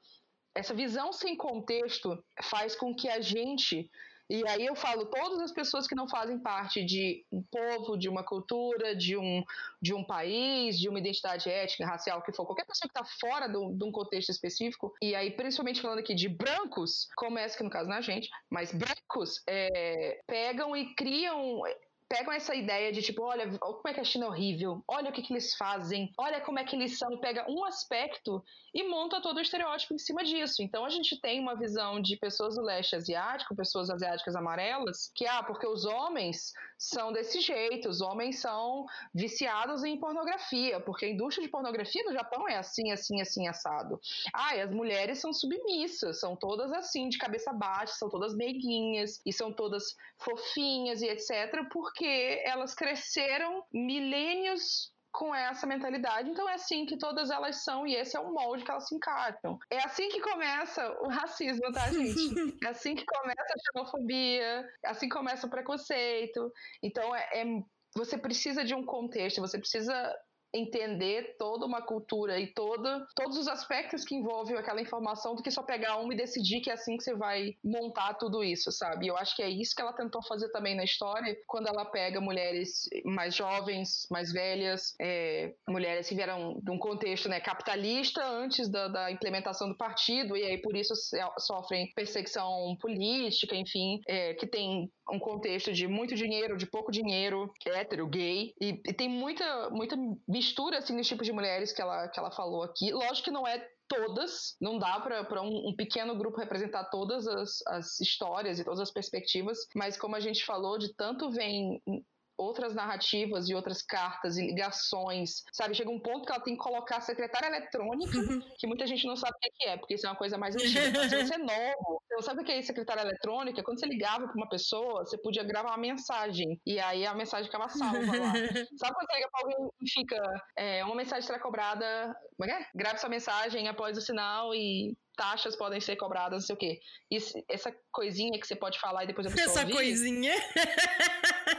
essa visão sem contexto faz com que a gente e aí eu falo todas as pessoas que não fazem parte de um povo, de uma cultura, de um, de um país, de uma identidade étnica, racial, que for, qualquer pessoa que está fora do, de um contexto específico, e aí principalmente falando aqui de brancos, começa que no caso não é gente, mas brancos é, pegam e criam pegam essa ideia de tipo, olha, como é que a China é horrível, olha o que, que eles fazem, olha como é que eles são, pega um aspecto e monta todo o estereótipo em cima disso. Então a gente tem uma visão de pessoas do leste asiático, pessoas asiáticas amarelas, que, ah, porque os homens são desse jeito, os homens são viciados em pornografia, porque a indústria de pornografia no Japão é assim, assim, assim, assado. Ah, e as mulheres são submissas, são todas assim, de cabeça baixa, são todas meiguinhas, e são todas fofinhas e etc., porque porque elas cresceram milênios com essa mentalidade, então é assim que todas elas são e esse é o molde que elas se encaixam. É assim que começa o racismo, tá, gente? É assim que começa a xenofobia, é assim que começa o preconceito. Então é, é você precisa de um contexto, você precisa entender toda uma cultura e toda, todos os aspectos que envolvem aquela informação do que só pegar uma e decidir que é assim que você vai montar tudo isso, sabe? Eu acho que é isso que ela tentou fazer também na história, quando ela pega mulheres mais jovens, mais velhas, é, mulheres que vieram de um contexto né, capitalista antes da, da, implementação do partido, e aí por isso sofrem perseguição política, enfim, é, que tem um contexto de muito dinheiro, de pouco dinheiro, hétero, gay, e, e tem muita, muita mistura assim nos tipos de mulheres que ela, que ela falou aqui. Lógico que não é todas, não dá para um, um, pequeno grupo representar todas as, as histórias e todas as perspectivas, mas como a gente falou, de tanto vem outras narrativas e outras cartas e ligações, sabe? Chega um ponto que ela tem que colocar a secretária eletrônica, que muita gente não sabe o que é, porque isso é uma coisa mais antiga. Então, se você é novo, você não sabe o que é secretária eletrônica, quando você ligava para uma pessoa, você podia gravar uma mensagem, e aí a mensagem ficava salva lá. sabe quando você liga para alguém e fica, é, uma mensagem será cobrada, como é? é? Grave sua mensagem após o sinal e taxas podem ser cobradas, não sei o quê. Isso, essa coisinha que você pode falar e depois a pessoa Essa ouvir, coisinha?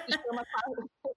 Se chama,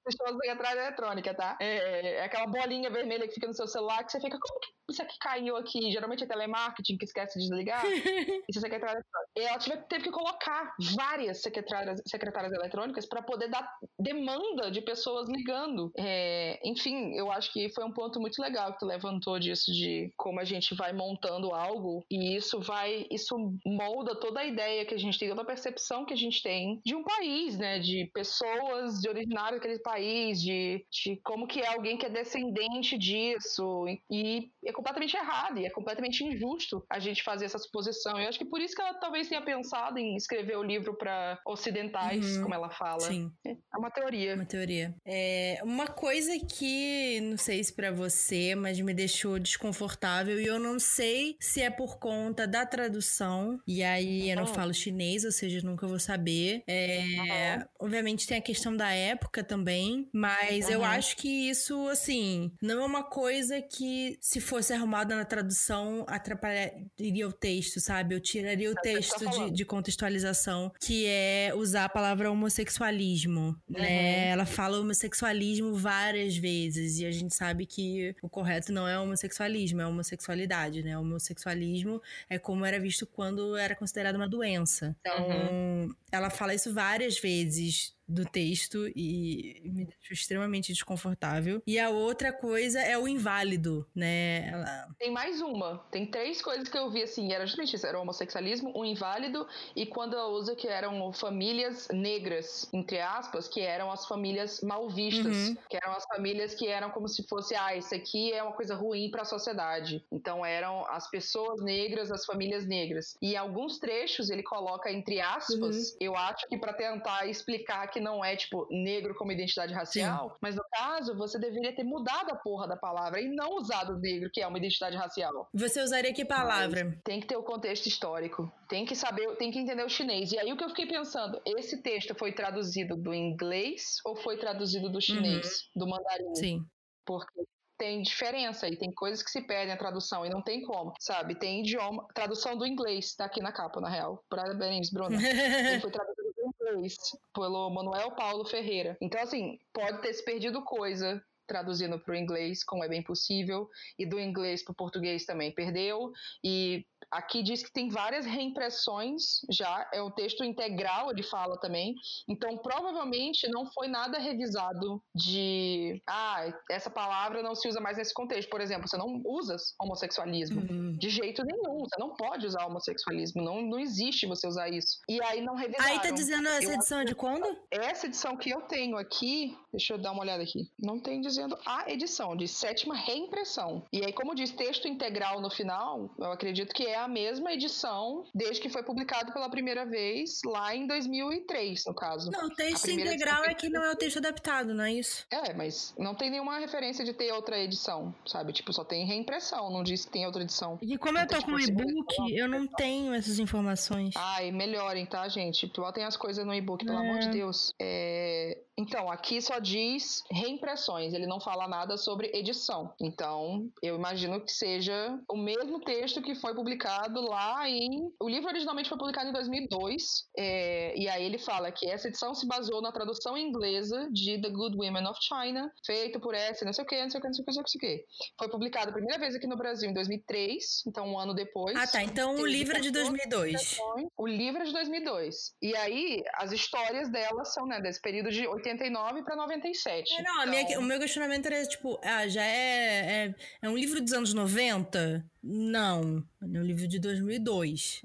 se chama eletrônica, tá? É, é, aquela bolinha vermelha que fica no seu celular que você fica, como que isso aqui caiu aqui? Geralmente é telemarketing que esquece de desligar. isso é secretária ela tive, teve que colocar várias secretárias, secretárias eletrônicas para poder dar demanda de pessoas ligando. É, enfim, eu acho que foi um ponto muito legal que tu levantou disso, de como a gente vai montando algo e isso vai, isso molda toda a ideia que a gente tem, toda a percepção que a gente tem de um país, né? De pessoas de originário daquele país, de, de como que é alguém que é descendente disso. E, e completamente errado e é completamente injusto a gente fazer essa suposição. Eu acho que por isso que ela talvez tenha pensado em escrever o livro para ocidentais, uhum. como ela fala. Sim. É uma teoria. Uma teoria. É uma coisa que não sei se para você, mas me deixou desconfortável e eu não sei se é por conta da tradução. E aí eu não oh. falo chinês, ou seja, nunca vou saber. É, uhum. Obviamente tem a questão da época também, mas uhum. eu acho que isso, assim, não é uma coisa que, se fosse arrumada na tradução, atrapalharia o texto, sabe? Eu tiraria o texto de, de, contextualização, que é usar a palavra homossexualismo, né? uhum. né? Ela fala homossexualismo várias vezes, e a gente sabe que o correto não é homossexualismo, é homossexualidade, né? Homossexualismo é como era visto quando era considerado uma doença. Então, uhum. ela fala isso várias vezes do texto e me deixou extremamente desconfortável. E a outra coisa é o inválido, né? Ela... Tem mais uma. Tem três coisas que eu vi assim, era justamente isso, era o homossexualismo, o inválido e quando ela usa que eram famílias negras, entre aspas, que eram as famílias mal vistas, uhum. que eram as famílias que eram como se fosse, ah, isso aqui é uma coisa ruim para a sociedade. Então eram as pessoas negras, as famílias negras. E em alguns trechos ele coloca entre aspas, uhum. eu acho que para tentar explicar que não é, tipo, negro como identidade racial, Sim. mas no caso, você deveria ter mudado a porra da palavra e não usado negro, que é uma identidade racial. Você usaria que palavra? Mas tem que ter o contexto histórico. Tem que saber, tem que entender o chinês. E aí o que eu fiquei pensando, esse texto foi traduzido do inglês ou foi traduzido do chinês, uhum. do mandarim? Sim. Porque tem diferença e tem coisas que se perdem a tradução e não tem como, sabe? Tem idioma, tradução do inglês, tá aqui na capa, na real. Parabéns, Bruna. Foi traduzido inglês pelo Manuel Paulo Ferreira. Então, assim, pode ter se perdido coisa traduzindo para o inglês, como é bem possível, e do inglês para o português também perdeu, e Aqui diz que tem várias reimpressões já, é o texto integral, ele fala também. Então, provavelmente não foi nada revisado de. Ah, essa palavra não se usa mais nesse contexto. Por exemplo, você não usa homossexualismo uhum. de jeito nenhum. Você não pode usar homossexualismo. Não, não existe você usar isso. E aí não revisaram. Aí tá dizendo essa eu edição é de quando? Essa edição que eu tenho aqui, deixa eu dar uma olhada aqui. Não tem dizendo a edição, de sétima reimpressão. E aí, como diz texto integral no final, eu acredito que é a mesma edição desde que foi publicado pela primeira vez lá em 2003, no caso. Não, o texto integral é que não é o texto adaptado, não é isso? É, mas não tem nenhuma referência de ter outra edição, sabe? Tipo, só tem reimpressão, não diz que tem outra edição. E como eu tô com e-book, eu não tenho essas informações. Ai, melhorem, tá, gente? Botem as coisas no e-book, pelo é. amor de Deus. É... Então, aqui só diz reimpressões, ele não fala nada sobre edição. Então, eu imagino que seja o mesmo texto que foi publicado lá em. O livro originalmente foi publicado em 2002, é... e aí ele fala que essa edição se baseou na tradução inglesa de The Good Women of China, feito por essa, não sei o que, não sei o que, não sei o que, não sei o que. Foi publicado a primeira vez aqui no Brasil em 2003, então um ano depois. Ah, tá. Então o livro é de 2002. O livro é de 2002. E aí, as histórias dela são, né, desse período de 89 para 97. É, não, então... minha, o meu questionamento era tipo, ah, já é, é, é um livro dos anos 90? Não, é um livro de 2002.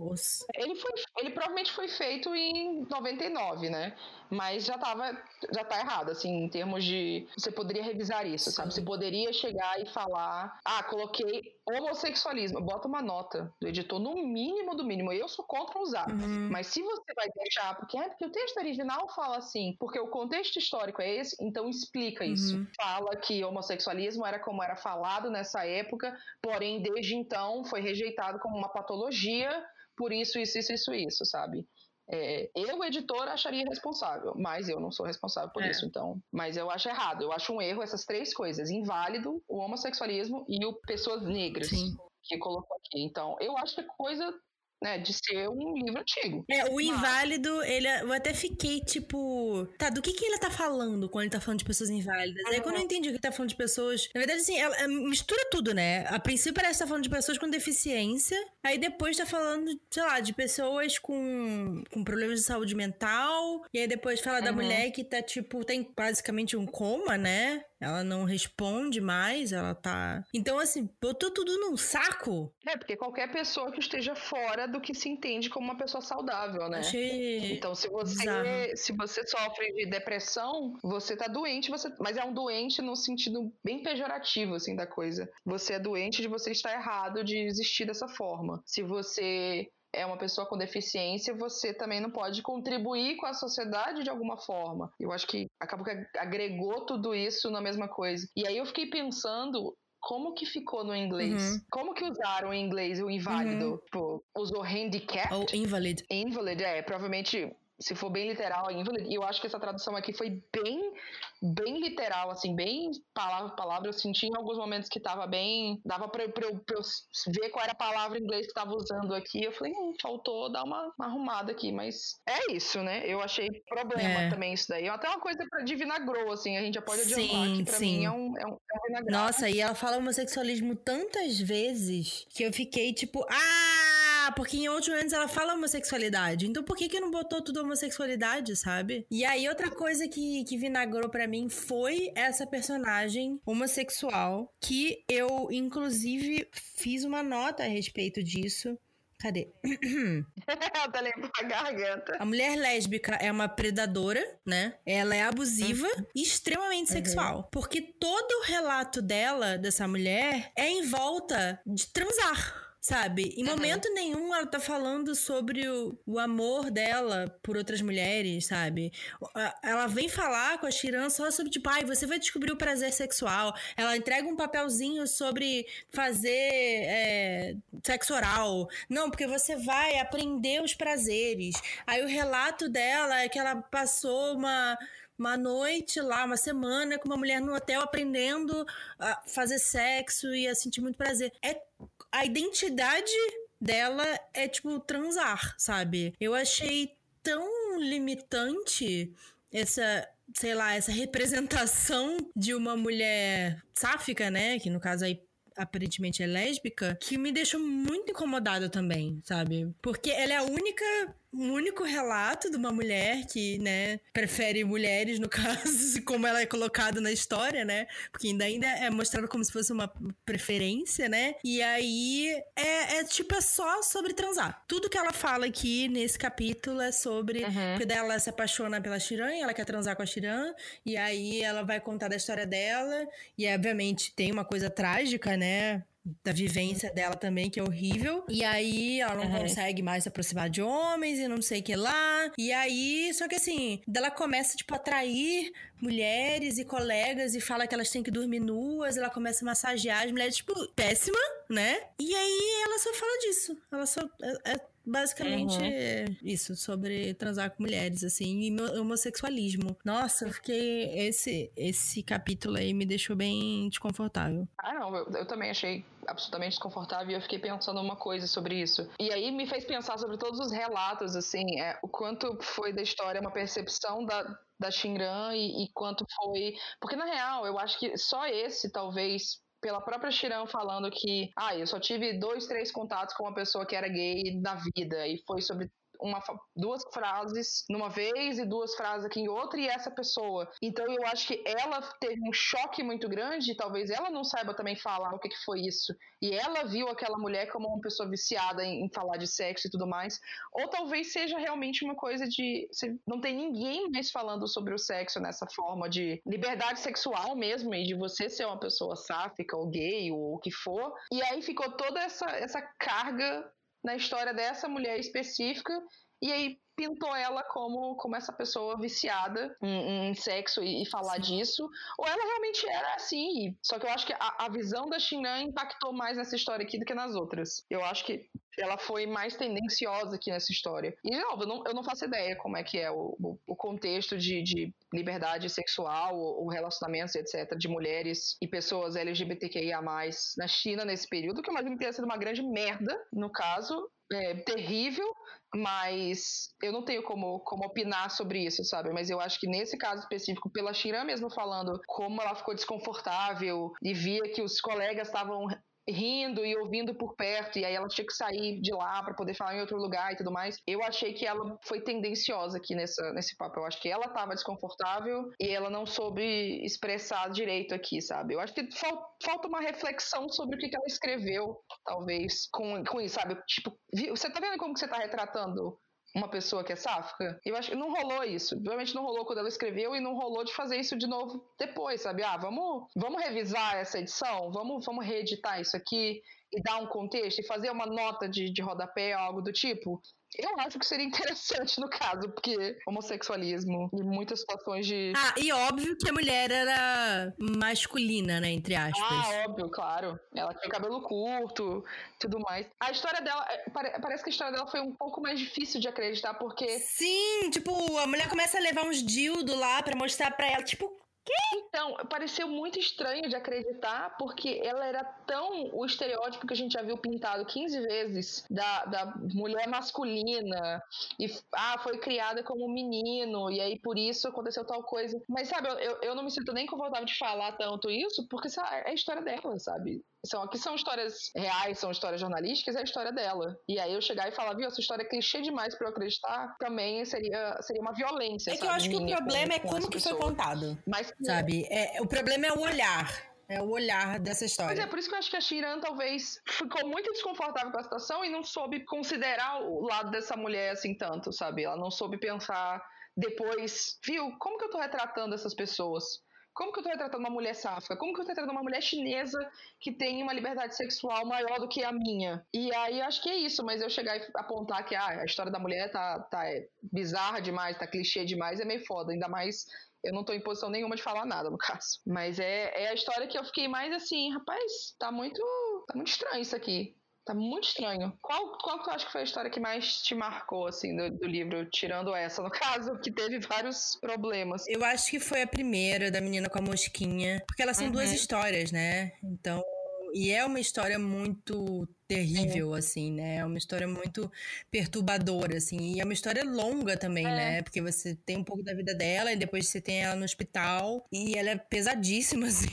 Ele, foi, ele provavelmente foi feito em 99, né? Mas já tava, já tá errado, assim, em termos de. Você poderia revisar isso, Sim. sabe? Você poderia chegar e falar: ah, coloquei homossexualismo, bota uma nota do editor no mínimo do mínimo. Eu sou contra usar. Uhum. Mas se você vai deixar, porque, é porque o texto original fala assim, porque o contexto histórico é esse, então explica isso. Uhum. Fala que homossexualismo era como era falado nessa época, porém, desde então foi rejeitado como uma patologia, por isso, isso, isso, isso, isso, sabe? É, eu, editor, acharia responsável, mas eu não sou responsável por é. isso, então. Mas eu acho errado. Eu acho um erro essas três coisas: inválido, o homossexualismo e o pessoas negras. Sim. Que colocou aqui. Então, eu acho que é coisa né, de ser um livro antigo. É, o inválido, ele, eu até fiquei tipo, tá, do que que ele tá falando quando ele tá falando de pessoas inválidas? Uhum. Aí quando eu entendi que ele tá falando de pessoas, na verdade assim, ela, ela mistura tudo, né? A princípio parece que tá falando de pessoas com deficiência, aí depois tá falando, sei lá, de pessoas com, com problemas de saúde mental, e aí depois fala uhum. da mulher que tá tipo, tem basicamente um coma, né? Ela não responde mais, ela tá. Então, assim, botou tudo num saco. É, porque qualquer pessoa que esteja fora do que se entende como uma pessoa saudável, né? Achei então, se você, se você sofre de depressão, você tá doente, você. Mas é um doente no sentido bem pejorativo, assim, da coisa. Você é doente de você estar errado de existir dessa forma. Se você é uma pessoa com deficiência, você também não pode contribuir com a sociedade de alguma forma. Eu acho que acabou que agregou tudo isso na mesma coisa. E aí eu fiquei pensando como que ficou no inglês? Uhum. Como que usaram em inglês o inválido? Uhum. Tipo, usou handicap? Ou invalid. Invalid, é. Provavelmente se for bem literal, invalid. E eu acho que essa tradução aqui foi bem, bem literal, assim, bem palavra por palavra. Eu senti em alguns momentos que tava bem. Dava pra, pra, eu, pra eu ver qual era a palavra em inglês que tava usando aqui. Eu falei, hum, faltou dar uma, uma, arrumada aqui. Mas é isso, né? Eu achei problema é. também isso daí. É até uma coisa pra de vinagrou, assim. A gente já pode adiantar sim, que pra sim. mim é um, é um, é um Nossa, e ela fala homossexualismo tantas vezes que eu fiquei tipo, ah! Porque em outros momentos ela fala homossexualidade. Então por que que não botou tudo homossexualidade, sabe? E aí outra coisa que, que vinagrou para mim foi essa personagem homossexual que eu, inclusive, fiz uma nota a respeito disso. Cadê? tá a garganta. A mulher lésbica é uma predadora, né? Ela é abusiva uhum. e extremamente uhum. sexual. Porque todo o relato dela, dessa mulher, é em volta de transar sabe? Em momento nenhum ela tá falando sobre o, o, amor dela por outras mulheres, sabe? Ela vem falar com a Shiran só sobre, tipo, ai, você vai descobrir o prazer sexual. Ela entrega um papelzinho sobre fazer é, sexo oral. Não, porque você vai aprender os prazeres. Aí o relato dela é que ela passou uma uma noite lá, uma semana com uma mulher no hotel aprendendo a fazer sexo e a sentir muito prazer. É a identidade dela é tipo transar, sabe? Eu achei tão limitante essa, sei lá, essa representação de uma mulher sáfica, né? Que no caso aí aparentemente é lésbica, que me deixou muito incomodada também, sabe? Porque ela é a única um único relato de uma mulher que, né, prefere mulheres, no caso, como ela é colocada na história, né? Porque ainda, ainda é mostrado como se fosse uma preferência, né? E aí é, é tipo, é só sobre transar. Tudo que ela fala aqui nesse capítulo é sobre. Uhum. Porque ela se apaixona pela Shiran, ela quer transar com a Shiran, e aí ela vai contar da história dela, e obviamente tem uma coisa trágica, né? Da vivência dela também, que é horrível. E aí ela não uhum. consegue mais se aproximar de homens e não sei o que lá. E aí, só que assim, ela começa, tipo, a atrair mulheres e colegas e fala que elas têm que dormir nuas. Ela começa a massagear as mulheres, tipo, péssima, né? E aí ela só fala disso. Ela só. É, é basicamente uhum. isso, sobre transar com mulheres, assim, e homossexualismo. Nossa, eu fiquei. Esse, esse capítulo aí me deixou bem desconfortável. Ah, não, eu, eu também achei absolutamente desconfortável e eu fiquei pensando uma coisa sobre isso. E aí me fez pensar sobre todos os relatos, assim, é, o quanto foi da história uma percepção da, da Shinran e, e quanto foi. Porque na real, eu acho que só esse talvez pela própria Shirão falando que, ah, eu só tive dois, três contatos com uma pessoa que era gay na vida e foi sobre uma, duas frases numa vez e duas frases aqui em outra e essa pessoa. Então eu acho que ela teve um choque muito grande, talvez ela não saiba também falar o que, que foi isso. E ela viu aquela mulher como uma pessoa viciada em, em falar de sexo e tudo mais. Ou talvez seja realmente uma coisa de. Não tem ninguém mais falando sobre o sexo nessa forma de liberdade sexual mesmo, e de você ser uma pessoa sáfica ou gay ou o que for. E aí ficou toda essa, essa carga na história dessa mulher específica. E aí pintou ela como, como essa pessoa viciada em, em sexo e, e falar Sim. disso, ou ela realmente era assim. Só que eu acho que a, a visão da Xinan impactou mais nessa história aqui do que nas outras. Eu acho que ela foi mais tendenciosa aqui nessa história. E, de novo, eu não, eu não faço ideia como é que é o, o contexto de, de, liberdade sexual, ou relacionamentos, etc., de mulheres e pessoas LGBTQIA+, na China nesse período, que eu imagino que tenha sido uma grande merda, no caso, é, terrível, mas eu não tenho como, como opinar sobre isso, sabe? Mas eu acho que nesse caso específico, pela Shiran mesmo falando como ela ficou desconfortável e via que os colegas estavam rindo e ouvindo por perto, e aí ela tinha que sair de lá para poder falar em outro lugar e tudo mais. Eu achei que ela foi tendenciosa aqui nessa, nesse papo. Eu acho que ela tava desconfortável e ela não soube expressar direito aqui, sabe? Eu acho que fal, falta uma reflexão sobre o que, que ela escreveu, talvez, com, com isso, sabe? Tipo, você tá vendo como que você tá retratando uma pessoa que é sáfica. Eu acho que não rolou isso. Provavelmente não rolou quando ela escreveu e não rolou de fazer isso de novo depois, sabe? Ah, vamos, vamos revisar essa edição, vamos, vamos reeditar isso aqui e dar um contexto e fazer uma nota de, de rodapé ou algo do tipo. Eu acho que seria interessante no caso, porque homossexualismo e muitas situações de. Ah, e óbvio que a mulher era masculina, né? Entre aspas. Ah, óbvio, claro. Ela tinha cabelo curto, tudo mais. A história dela, é, parece que a história dela foi um pouco mais difícil de acreditar, porque. Sim, tipo, a mulher começa a levar uns dildo lá para mostrar pra ela, tipo, Então, pareceu muito estranho de acreditar, porque ela era tão o estereótipo que a gente já viu pintado 15 vezes da, da mulher masculina, e ah, foi criada como menino, e aí por isso aconteceu tal coisa. Mas sabe, eu, eu não me sinto nem confortável de falar tanto isso, porque é a história dela, sabe? São, aqui são histórias reais, são histórias jornalísticas, é a história dela. E aí eu chegar e falar, viu, essa história é clichê demais pra eu acreditar, também seria, seria uma violência. É sabe, que eu acho que o problema com, é como que pessoa. foi contado. Mas, sabe, é, o problema é o olhar. É o olhar dessa história. Mas é por isso que eu acho que a Shiran talvez ficou muito desconfortável com a situação e não soube considerar o lado dessa mulher assim tanto, sabe? Ela não soube pensar depois, viu, como que eu tô retratando essas pessoas? Como que eu tô retratando uma mulher sáfica? Como que eu tô retratando uma mulher chinesa que tem uma liberdade sexual maior do que a minha? E aí acho que é isso, mas eu chegar e apontar que ah, a história da mulher tá, tá é, bizarra demais, tá clichê demais, é meio foda. Ainda mais eu não tô em posição nenhuma de falar nada, no caso. Mas é, é a história que eu fiquei mais assim, rapaz, tá muito. tá muito estranho isso aqui. Tá muito estranho. Qual, qual que tu acha que foi a história que mais te marcou, assim, do, do, livro? Tirando essa, no caso, que teve vários problemas. Eu acho que foi a primeira, da menina com a mosquinha. Porque elas são uhum. duas histórias, né? Então. E é uma história muito terrível, é. assim, né? É uma história muito perturbadora, assim. E é uma história longa também, é. né? Porque você tem um pouco da vida dela e depois você tem ela no hospital. E ela é pesadíssima, assim.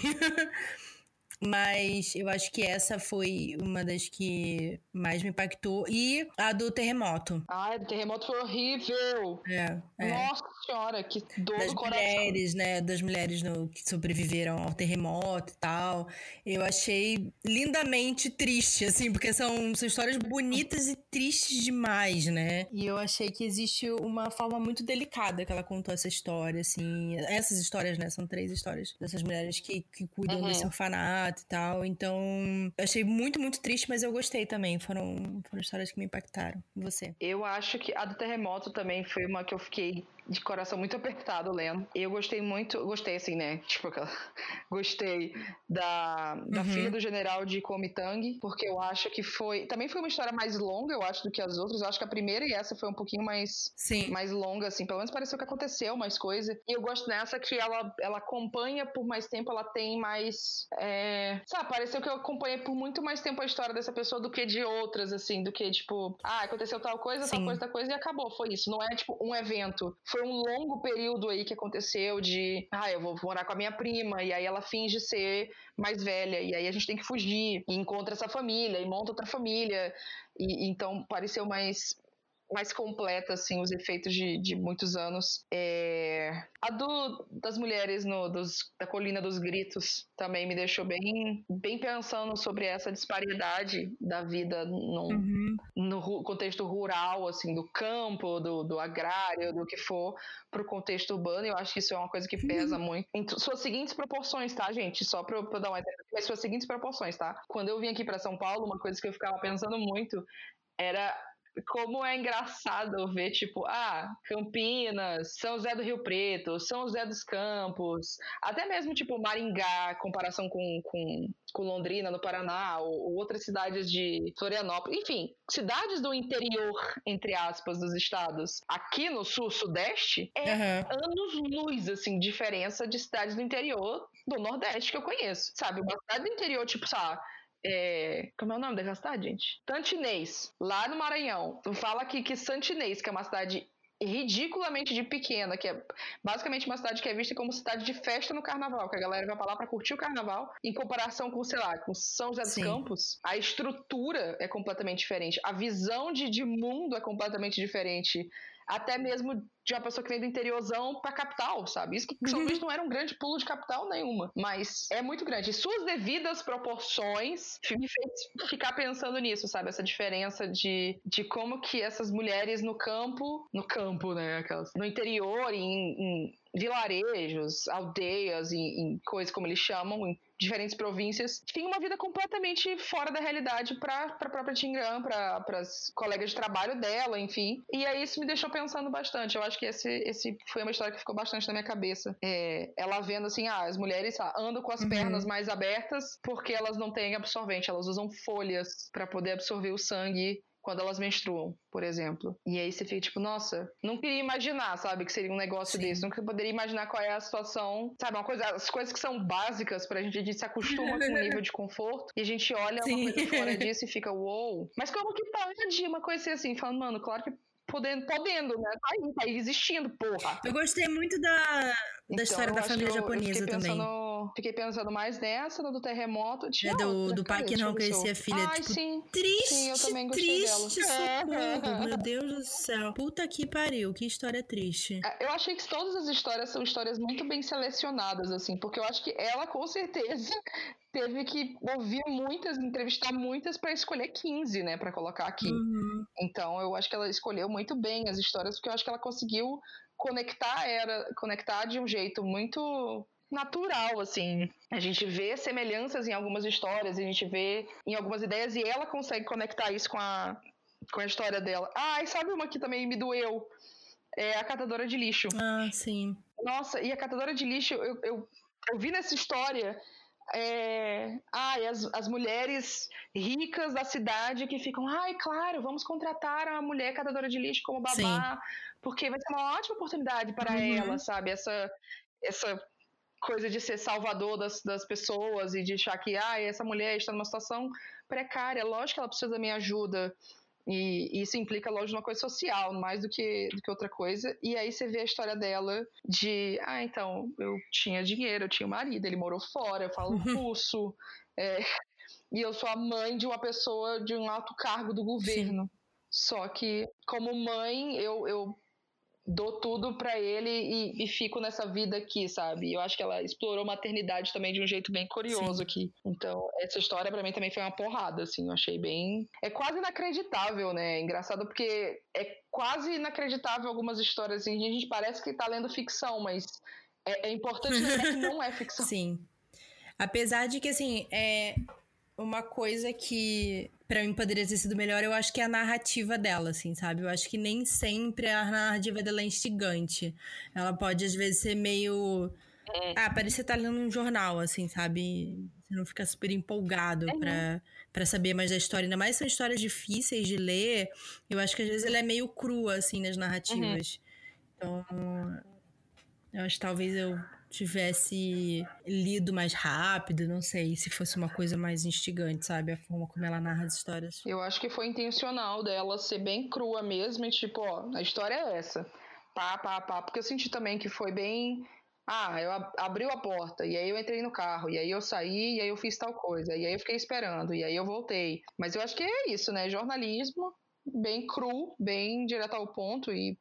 Mas eu acho que essa foi uma das que mais me impactou. E a do terremoto. Ai, do terremoto foi horrível. É, é. Nossa senhora, que dor das do coração. mulheres, né? Das mulheres no, que sobreviveram ao terremoto e tal. Eu achei lindamente triste, assim, porque são, são histórias bonitas e tristes demais, né? E eu achei que existe uma forma muito delicada que ela contou essa história, assim. Essas histórias, né? São três histórias dessas mulheres que, que cuidam uhum. desse orfanato e tal. Então, achei muito, muito triste, mas eu gostei também. Foram, foram histórias que me impactaram. Você? Eu acho que a do terremoto também foi uma que eu fiquei de coração muito apertado lendo. Eu gostei muito, gostei assim, né? Tipo, gostei da, da uhum. filha do general de Komitang, porque eu acho que foi. Também foi uma história mais longa, eu acho, do que as outras. Eu acho que a primeira e essa foi um pouquinho mais, Sim. mais longa, assim. Pelo menos pareceu que aconteceu mais coisa. E eu gosto nessa que ela, ela acompanha por mais tempo, ela tem mais. É... Sabe, pareceu que eu acompanhei por muito mais tempo a história dessa pessoa do que de outras, assim, do que, tipo, ah, aconteceu tal coisa, Sim. tal coisa, tal coisa, e acabou. Foi isso. Não é, tipo, um evento. Foi um longo período aí que aconteceu de, ah, eu vou morar com a minha prima, e aí ela finge ser mais velha, e aí a gente tem que fugir, e encontra essa família, e monta outra família, e então pareceu mais mais completa, assim, os efeitos de, de muitos anos. É... A do, das mulheres no, dos, da Colina dos Gritos também me deixou bem, bem pensando sobre essa disparidade da vida no, uhum. no contexto rural, assim, do campo, do, do agrário, do que for, para o contexto urbano. Eu acho que isso é uma coisa que pesa uhum. muito. Em suas seguintes proporções, tá, gente? Só para eu dar um exemplo, mas suas seguintes proporções, tá? Quando eu vim aqui para São Paulo, uma coisa que eu ficava pensando muito era como é engraçado ver, tipo, ah, Campinas, São José do Rio Preto, São José dos Campos, até mesmo, tipo, Maringá, comparação com, com, com Londrina, no Paraná, ou, ou, outras cidades de Florianópolis, enfim, cidades do interior, entre aspas, dos estados. Aqui no sul-sudeste, é uhum. anos-luz, assim, diferença de cidades do interior do Nordeste que eu conheço, sabe? Uma cidade do interior, tipo, sabe? É, como é o nome daquela cidade, gente? Santinês, lá no Maranhão. Tu fala aqui que Santinês, que é uma cidade ridiculamente de pequena, que é basicamente uma cidade que é vista como cidade de festa no carnaval, que a galera vai pra lá pra curtir o carnaval, em comparação com, sei lá, com São José dos Sim. Campos, a estrutura é completamente diferente, a visão de, de mundo é completamente diferente até mesmo de uma pessoa que vem do interiorzão pra capital, sabe? Isso que São Luís não era um grande pulo de capital nenhuma, mas é muito grande. E suas devidas proporções me fez ficar pensando nisso, sabe? Essa diferença de, de como que essas mulheres no campo, no campo, né? Aquelas, no interior, em, em vilarejos, aldeias, em, em coisas como eles chamam, em diferentes províncias, tinha uma vida completamente fora da realidade para a própria Tingram, para as colegas de trabalho dela, enfim. E aí isso me deixou pensando bastante. Eu acho que esse, esse foi uma história que ficou bastante na minha cabeça. É, ela vendo assim, ah, as mulheres ah, andam com as uhum. pernas mais abertas porque elas não têm absorvente, elas usam folhas para poder absorver o sangue quando elas menstruam, por exemplo. E aí você fica tipo, nossa, não queria imaginar, sabe, que seria um negócio Sim. desse. Nunca poderia imaginar qual é a situação, sabe, uma coisa, as coisas que são básicas pra gente, a gente se acostuma com o nível de conforto e a gente olha Sim. uma coisa fora disso e fica, uou. Wow. Mas como que pode uma coisa assim, falando, mano, claro que podendo, podendo, né? Tá aí, tá aí existindo, porra. Eu gostei muito da, da então, história da família japonesa eu também. Pensando, fiquei pensando mais nessa, do terremoto. Tinha é do, outra, do pai que não conhecia a filha. Ai, tipo, sim. Triste, sim, eu também gostei triste, dela. socorro. Meu Deus do céu. Puta que pariu, que história triste. É, eu achei que todas as histórias são histórias muito bem selecionadas, assim, porque eu acho que ela, com certeza, teve que ouvir muitas, entrevistar muitas para escolher 15, né, para colocar aqui. Uhum. Então, eu acho que ela escolheu muito bem as histórias, porque eu acho que ela conseguiu conectar era conectar de um jeito muito natural, assim. A gente vê semelhanças em algumas histórias, a gente vê em algumas ideias e ela consegue conectar isso com a com a história dela. Ah, e sabe uma que também me doeu? É a catadora de lixo. Ah, sim. Nossa, e a catadora de lixo, eu, eu, eu vi nessa história é, ai, as, as mulheres ricas da cidade que ficam, ai, claro, vamos contratar a mulher catadora de lixo como babá, Sim. porque vai ser uma ótima oportunidade para uhum. ela, sabe? Essa, essa coisa de ser salvador das, das pessoas e de achar que, ai, essa mulher está numa situação precária, lógico que ela precisa da minha ajuda. E, isso implica, lógico, numa coisa social, mais do que, do que outra coisa. E aí você vê a história dela de, ah, então, eu tinha dinheiro, eu tinha um marido, ele morou fora, eu falo russo, é, e eu sou a mãe de uma pessoa de um alto cargo do governo. Sim. Só que, como mãe, eu, eu dou tudo para ele e, e, fico nessa vida aqui, sabe? Eu acho que ela explorou maternidade também de um jeito bem curioso Sim. aqui. Então, essa história para mim também foi uma porrada, assim, eu achei bem. É quase inacreditável, né? Engraçado porque é quase inacreditável algumas histórias, assim, a gente parece que tá lendo ficção, mas é, é importante lembrar que não é ficção. Sim. Apesar de que, assim, é uma coisa que para mim poderia ter sido melhor, eu acho que é a narrativa dela, assim, sabe? Eu acho que nem sempre a narrativa dela é instigante. Ela pode, às vezes, ser meio. É. Ah, parece que você tá lendo um jornal, assim, sabe? Você não fica super empolgado é. pra, pra saber mais da história. Ainda mais são histórias difíceis de ler. Eu acho que às vezes ela é meio crua, assim, nas narrativas. Uhum. Então. Eu acho que talvez eu tivesse lido mais rápido, não sei, se fosse uma coisa mais instigante, sabe? A forma como ela narra as histórias. Eu acho que foi intencional dela ser bem crua mesmo e tipo, ó, a história é essa. Pá, pá, pá. Porque eu senti também que foi bem. Ah, eu ab abriu a porta, e aí eu entrei no carro, e aí eu saí, e aí eu fiz tal coisa, e aí eu fiquei esperando, e aí eu voltei. Mas eu acho que é isso, né? Jornalismo bem cru, bem direto ao ponto e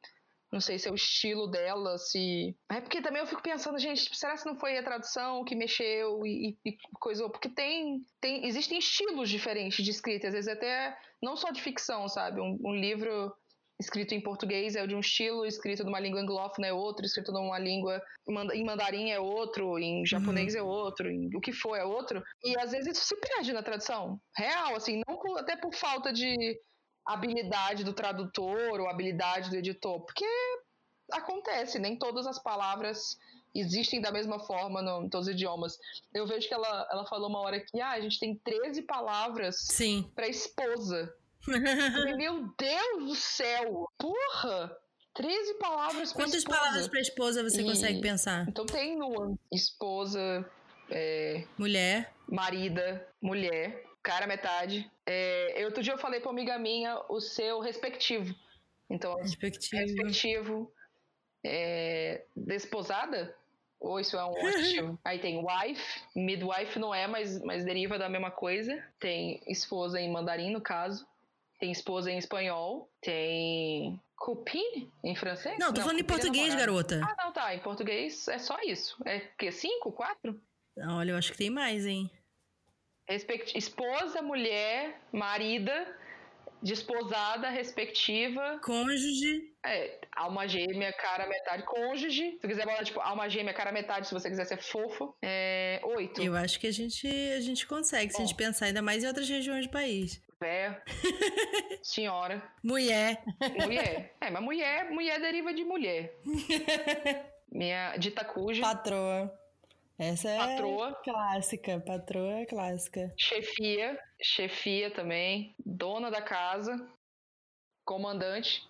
não sei se é o estilo dela, se. É porque também eu fico pensando, gente, será que não foi a tradução que mexeu e, e coisou? Porque tem, tem. Existem estilos diferentes de escrita, às vezes até não só de ficção, sabe? Um, um livro escrito em português é de um estilo, escrito numa língua anglófona é outro, escrito numa língua em mandarim é outro, em japonês uhum. é outro, em o que for é outro. E às vezes isso se perde na tradução. Real, assim, não por, até por falta de habilidade do tradutor ou habilidade do editor, porque acontece, nem todas as palavras existem da mesma forma no, em todos os idiomas. Eu vejo que ela, ela falou uma hora que ah, a gente tem 13 palavras para esposa. Meu Deus do céu! Porra! 13 palavras para Quantas esposa. palavras para esposa você e... consegue pensar? Então tem no esposa, é... mulher, marida, mulher, cara metade. É, outro dia eu falei pra amiga minha o seu respectivo. Então, respectivo. Respectivo. É, desposada? Ou isso é um adjetivo? Aí tem wife, midwife não é, mas, mas deriva da mesma coisa. Tem esposa em mandarim, no caso. Tem esposa em espanhol. Tem cupine em francês? Não, tô não, falando em é português, garota. Ah, não, tá. Em português é só isso. É o quê? Cinco? Quatro? Olha, eu acho que tem mais, hein? Respect... Esposa, mulher, marida, desposada, respectiva. Cônjuge. É, alma gêmea, cara metade. Cônjuge. Se quiser botar, tipo, alma gêmea, cara metade, se você quiser ser fofo. É, oito. Eu acho que a gente, a gente consegue, Bom. se a gente pensar ainda mais em outras regiões do país. Véia. senhora. Mulher. Mulher. É, mas mulher, mulher deriva de mulher. Minha dita cuja. Patroa. Essa é patroa. clássica, patroa é clássica. Chefia, chefia também, dona da casa, comandante.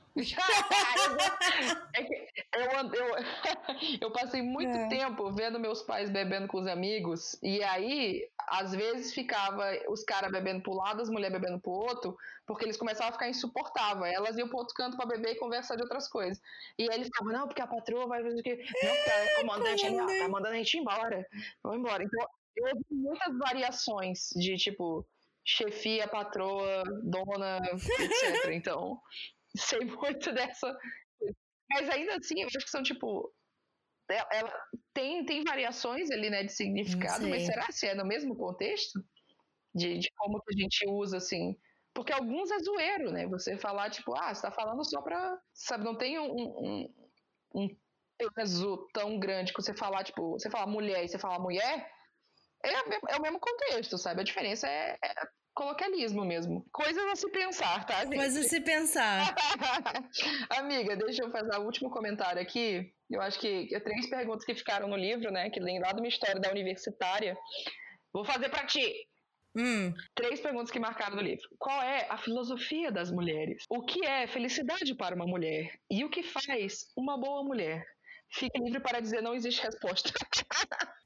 É que eu, eu, eu passei muito é. tempo vendo meus pais bebendo com os amigos, e aí, às vezes, ficava os caras bebendo pro lado, as mulheres bebendo pro outro, porque eles começavam a ficar insuportáveis. Elas iam pro outro canto para beber e conversar de outras coisas. E aí eles ficavam, não, porque a patroa vai fazer o quê? Não, porque a comandante não, tá mandando a gente embora. Vamos embora. Então, eu ouvi muitas variações de tipo chefia, patroa, dona, etc. Então, sei muito dessa. Mas ainda assim, eu acho que são tipo. Ela, ela tem, tem variações ali, né, de significado, mas será se é no mesmo contexto? De, de como que a gente usa, assim. Porque alguns é zoeiro, né? Você falar, tipo, ah, você tá falando só pra. Sabe, não tem um, um, um peso tão grande que você falar, tipo, você falar mulher e você falar mulher, é, é o mesmo contexto, sabe? A diferença é, é coloquialismo mesmo. Coisas a se pensar, tá, gente? Coisas a se pensar. Amiga, deixa eu fazer o último comentário aqui. Eu acho que é três perguntas que ficaram no livro, né? Que lembram lá de uma história da universitária. Vou fazer para ti. Hum. Três perguntas que marcaram no livro. Qual é a filosofia das mulheres? O que é felicidade para uma mulher? E o que faz uma boa mulher? Fique livre para dizer não existe resposta.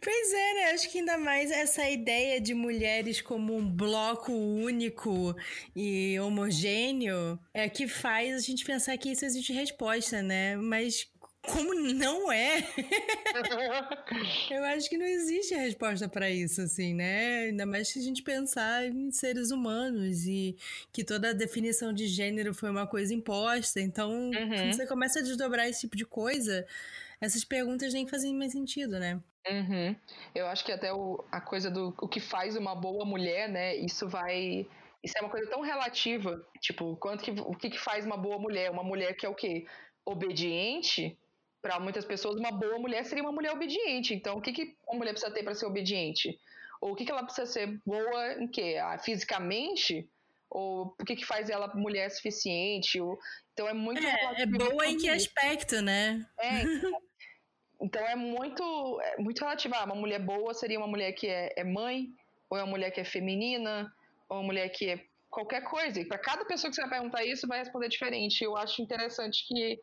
Pois é, né? Acho que ainda mais essa ideia de mulheres como um bloco único e homogêneo é que faz a gente pensar que isso existe resposta, né? Mas como não é, eu acho que não existe a resposta para isso, assim, né? Ainda mais se a gente pensar em seres humanos e que toda a definição de gênero foi uma coisa imposta. Então, uhum. quando você começa a desdobrar esse tipo de coisa, essas perguntas nem fazem mais sentido, né? Uhum. Eu acho que até o, a coisa do o que faz uma boa mulher, né? Isso vai. Isso é uma coisa tão relativa. Tipo, quanto que, o que, que faz uma boa mulher? Uma mulher que é o quê? Obediente? Para muitas pessoas, uma boa mulher seria uma mulher obediente. Então, o que, que uma mulher precisa ter para ser obediente? Ou o que, que ela precisa ser boa em quê? Ah, fisicamente? Ou o que, que faz ela mulher suficiente? Ou... Então é muito. É, é boa em que aspecto, né? É, então, então é muito, é muito relativo. Ah, uma mulher boa seria uma mulher que é, é mãe, ou é uma mulher que é feminina, ou uma mulher que é qualquer coisa. E para cada pessoa que você vai perguntar isso, vai responder diferente. Eu acho interessante que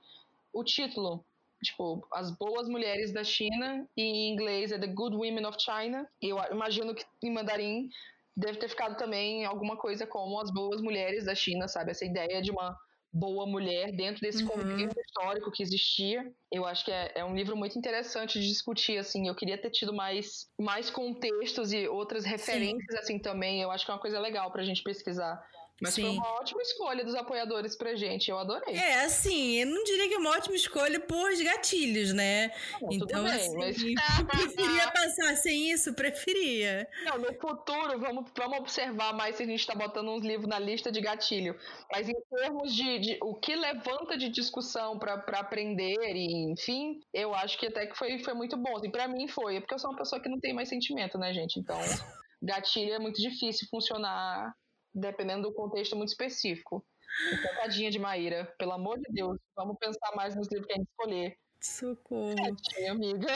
o título, tipo, As Boas Mulheres da China, e em inglês é The Good Women of China. E eu imagino que em mandarim deve ter ficado também alguma coisa como As Boas Mulheres da China, sabe? Essa ideia de uma boa mulher dentro desse uhum. contexto histórico que existia. Eu acho que é, é, um livro muito interessante de discutir, assim. Eu queria ter tido mais, mais contextos e outras referências, Sim. assim, também. Eu acho que é uma coisa legal pra gente pesquisar. Mas Sim. foi uma ótima escolha dos apoiadores pra gente, eu adorei. É, assim, eu não diria que é uma ótima escolha por gatilhos, né? Não, então, bem, assim, mas... preferia passar sem isso? Preferia. Não, no futuro, vamos, vamos observar mais se a gente tá botando uns livros na lista de gatilho. Mas em termos de, de o que levanta de discussão para aprender e, enfim, eu acho que até que foi, foi muito bom. Assim, pra mim foi, porque eu sou uma pessoa que não tem mais sentimento, né, gente? Então, gatilho é muito difícil funcionar dependendo do contexto muito específico. Então, tadinha de Maíra, pelo amor de Deus, vamos pensar mais nos livros que a gente escolher. Socorro. Tadinha, amiga.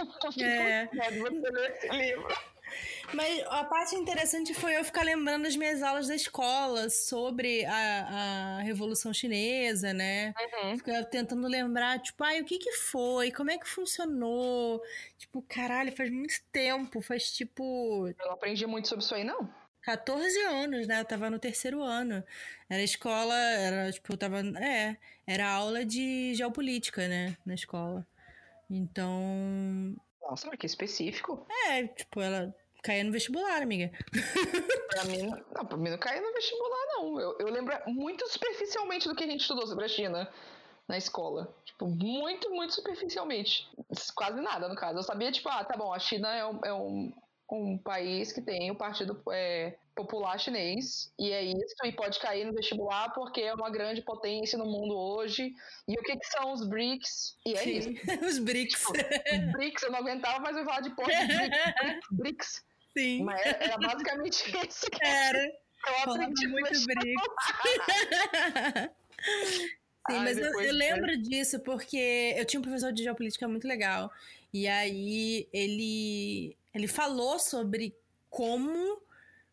É. você ler esse livro. Mas a parte interessante foi eu ficar lembrando as minhas aulas da escola sobre a, a Revolução Chinesa, né? Uhum. Ficar tentando lembrar, tipo, ai, o que que foi? Como é que funcionou? Tipo, caralho, faz muito tempo, faz tipo... Eu não aprendi muito sobre isso aí, não. 14 anos, né? Eu tava no terceiro ano. Era escola, era, tipo, eu tava. É, era aula de geopolítica, né? Na escola. Então. Nossa, mas que específico. É, tipo, ela caía no vestibular, amiga. pra mim, não, pra mim não caía no vestibular, não. Eu, eu lembro muito superficialmente do que a gente estudou sobre a China na escola. Tipo, muito, muito superficialmente. Quase nada, no caso. Eu sabia, tipo, ah, tá bom, a China é um, é um um país que tem o Partido é, Popular Chinês, e é isso, e pode cair no vestibular porque é uma grande potência no mundo hoje. E o que, que são os BRICS? E é Sim, isso. os BRICS. Tipo, os BRICS, eu não aguentava mais eu falar de porra de BRICS. BRICS. Sim. Mas era basicamente isso. Que era. Eu aprendi muito BRICS. Sim, mas eu, eu, lembro disso porque eu tinha um professor de geopolítica muito legal. E aí ele ele falou sobre como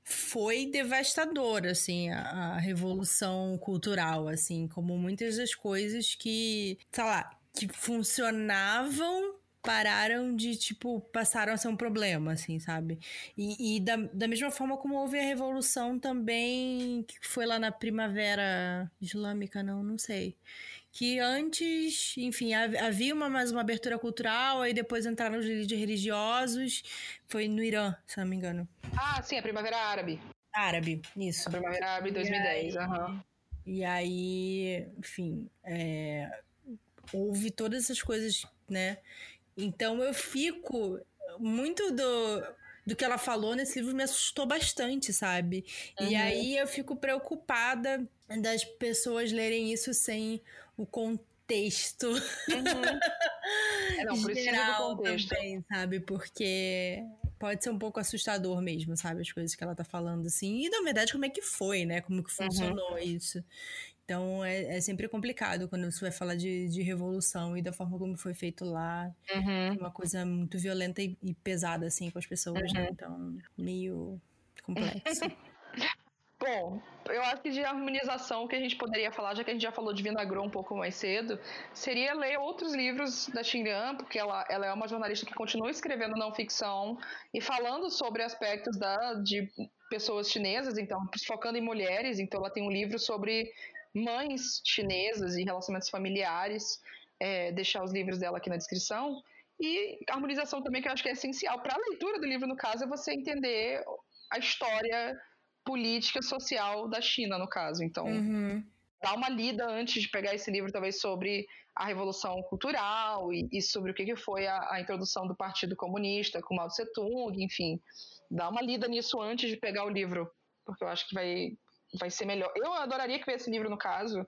foi devastador, assim, a, a, revolução cultural, assim, como muitas das coisas que, sei lá, que funcionavam pararam de, tipo, passaram a ser um problema, assim, sabe? E, e da, da mesma forma como houve a revolução também, que foi lá na primavera islâmica, não, não sei que antes, enfim, havia uma, mais uma abertura cultural, aí depois entraram os líderes religiosos, foi no Irã, se não me engano. Ah, sim, a Primavera Árabe. Árabe, isso. A Primavera Árabe 2010, aham. Uhum. E aí, enfim, é, houve todas essas coisas, né? Então eu fico muito do do que ela falou nesse livro me assustou bastante, sabe? Uhum. E aí eu fico preocupada das pessoas lerem isso sem o contexto. Uhum. É, não, Geral contexto. Também, sabe? Porque pode ser um pouco assustador mesmo, sabe? As coisas que ela tá falando, assim. E, na verdade, como é que foi, né? Como que uhum. funcionou uhum. isso. Então, é, é, sempre complicado quando você vai falar de, de revolução e da forma como foi feito lá. Uhum. Uma coisa muito violenta e, e, pesada, assim, com as pessoas, né? Uhum. Então, meio complexo. Bom, eu acho que de harmonização que a gente poderia falar, já que a gente já falou de Vinagro um pouco mais cedo, seria ler outros livros da Xinjiang, porque ela, ela é uma jornalista que continua escrevendo não ficção e falando sobre aspectos da, de pessoas chinesas, então focando em mulheres. Então ela tem um livro sobre mães chinesas e relacionamentos familiares. É, deixar os livros dela aqui na descrição. E harmonização também, que eu acho que é essencial para a leitura do livro, no caso, é você entender a história política social da China, no caso. Então, uhum. dá uma lida antes de pegar esse livro, talvez, sobre a Revolução Cultural e, e sobre o que, que foi a, a, introdução do Partido Comunista com Mao Tse Tung, enfim. Dá uma lida nisso antes de pegar o livro, porque eu acho que vai, vai ser melhor. Eu adoraria que esse livro, no caso,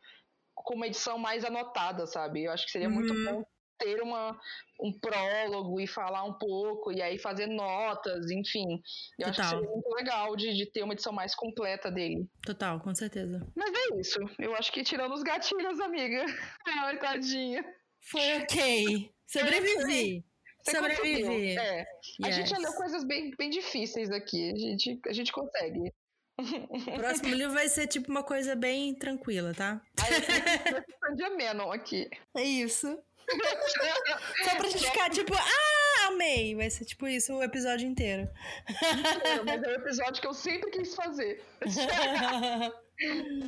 com uma edição mais anotada, sabe? Eu acho que seria uhum. muito bom ter uma, um prólogo e falar um pouco, e aí fazer notas, enfim. Eu Total. acho que seria muito legal de, de ter uma edição mais completa dele. Total, com certeza. Mas é isso. Eu acho que tirando os gatilhos, amiga. Ai, tadinha. Foi ok. Sobrevivi. Você Sobrevivi. É. Yes. A gente já leu coisas bem, bem difíceis aqui. A gente, a gente consegue. O próximo livro vai ser tipo uma coisa bem tranquila, tá? Eu de ameno aqui. É isso. Só pra gente ficar tipo, ah, amei. Vai ser tipo isso o episódio inteiro. mas é o episódio que eu sempre quis fazer.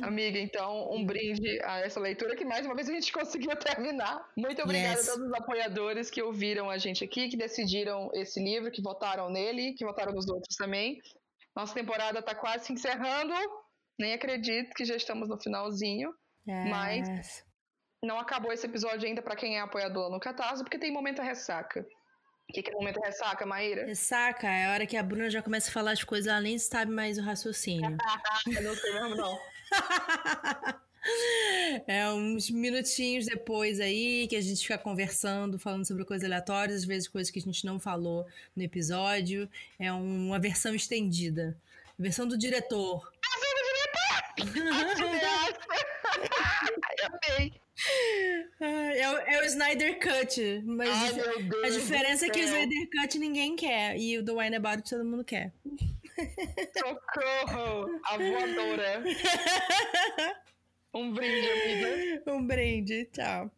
Amiga, então, um brinde a essa leitura que mais uma vez a gente conseguiu terminar. Muito obrigada yes. a todos os apoiadores que ouviram a gente aqui, que decidiram esse livro, que votaram nele, que votaram nos outros também. Nossa temporada está quase se encerrando. Nem acredito que já estamos no finalzinho. É. Mas- Não acabou esse episódio ainda pra quem é apoiador no Catarse, porque tem momento ressaca. O que, que é momento ressaca, Maíra? Ressaca é a hora que a Bruna já começa a falar as coisas, ela nem sabe mais o raciocínio. Eu não sei mesmo, não. É uns minutinhos depois aí que a gente fica conversando, falando sobre coisas aleatórias, às vezes coisas que a gente não falou no episódio. É um- uma versão estendida. Versão do diretor. Amei. É, o- é o Snyder Cut, mas Ai, dif- a diferença é que o. Snyder Cut ninguém quer e o do Wine About It todo mundo quer. Socorro! A voadora. Um brinde, amiga. Um brinde, tchau.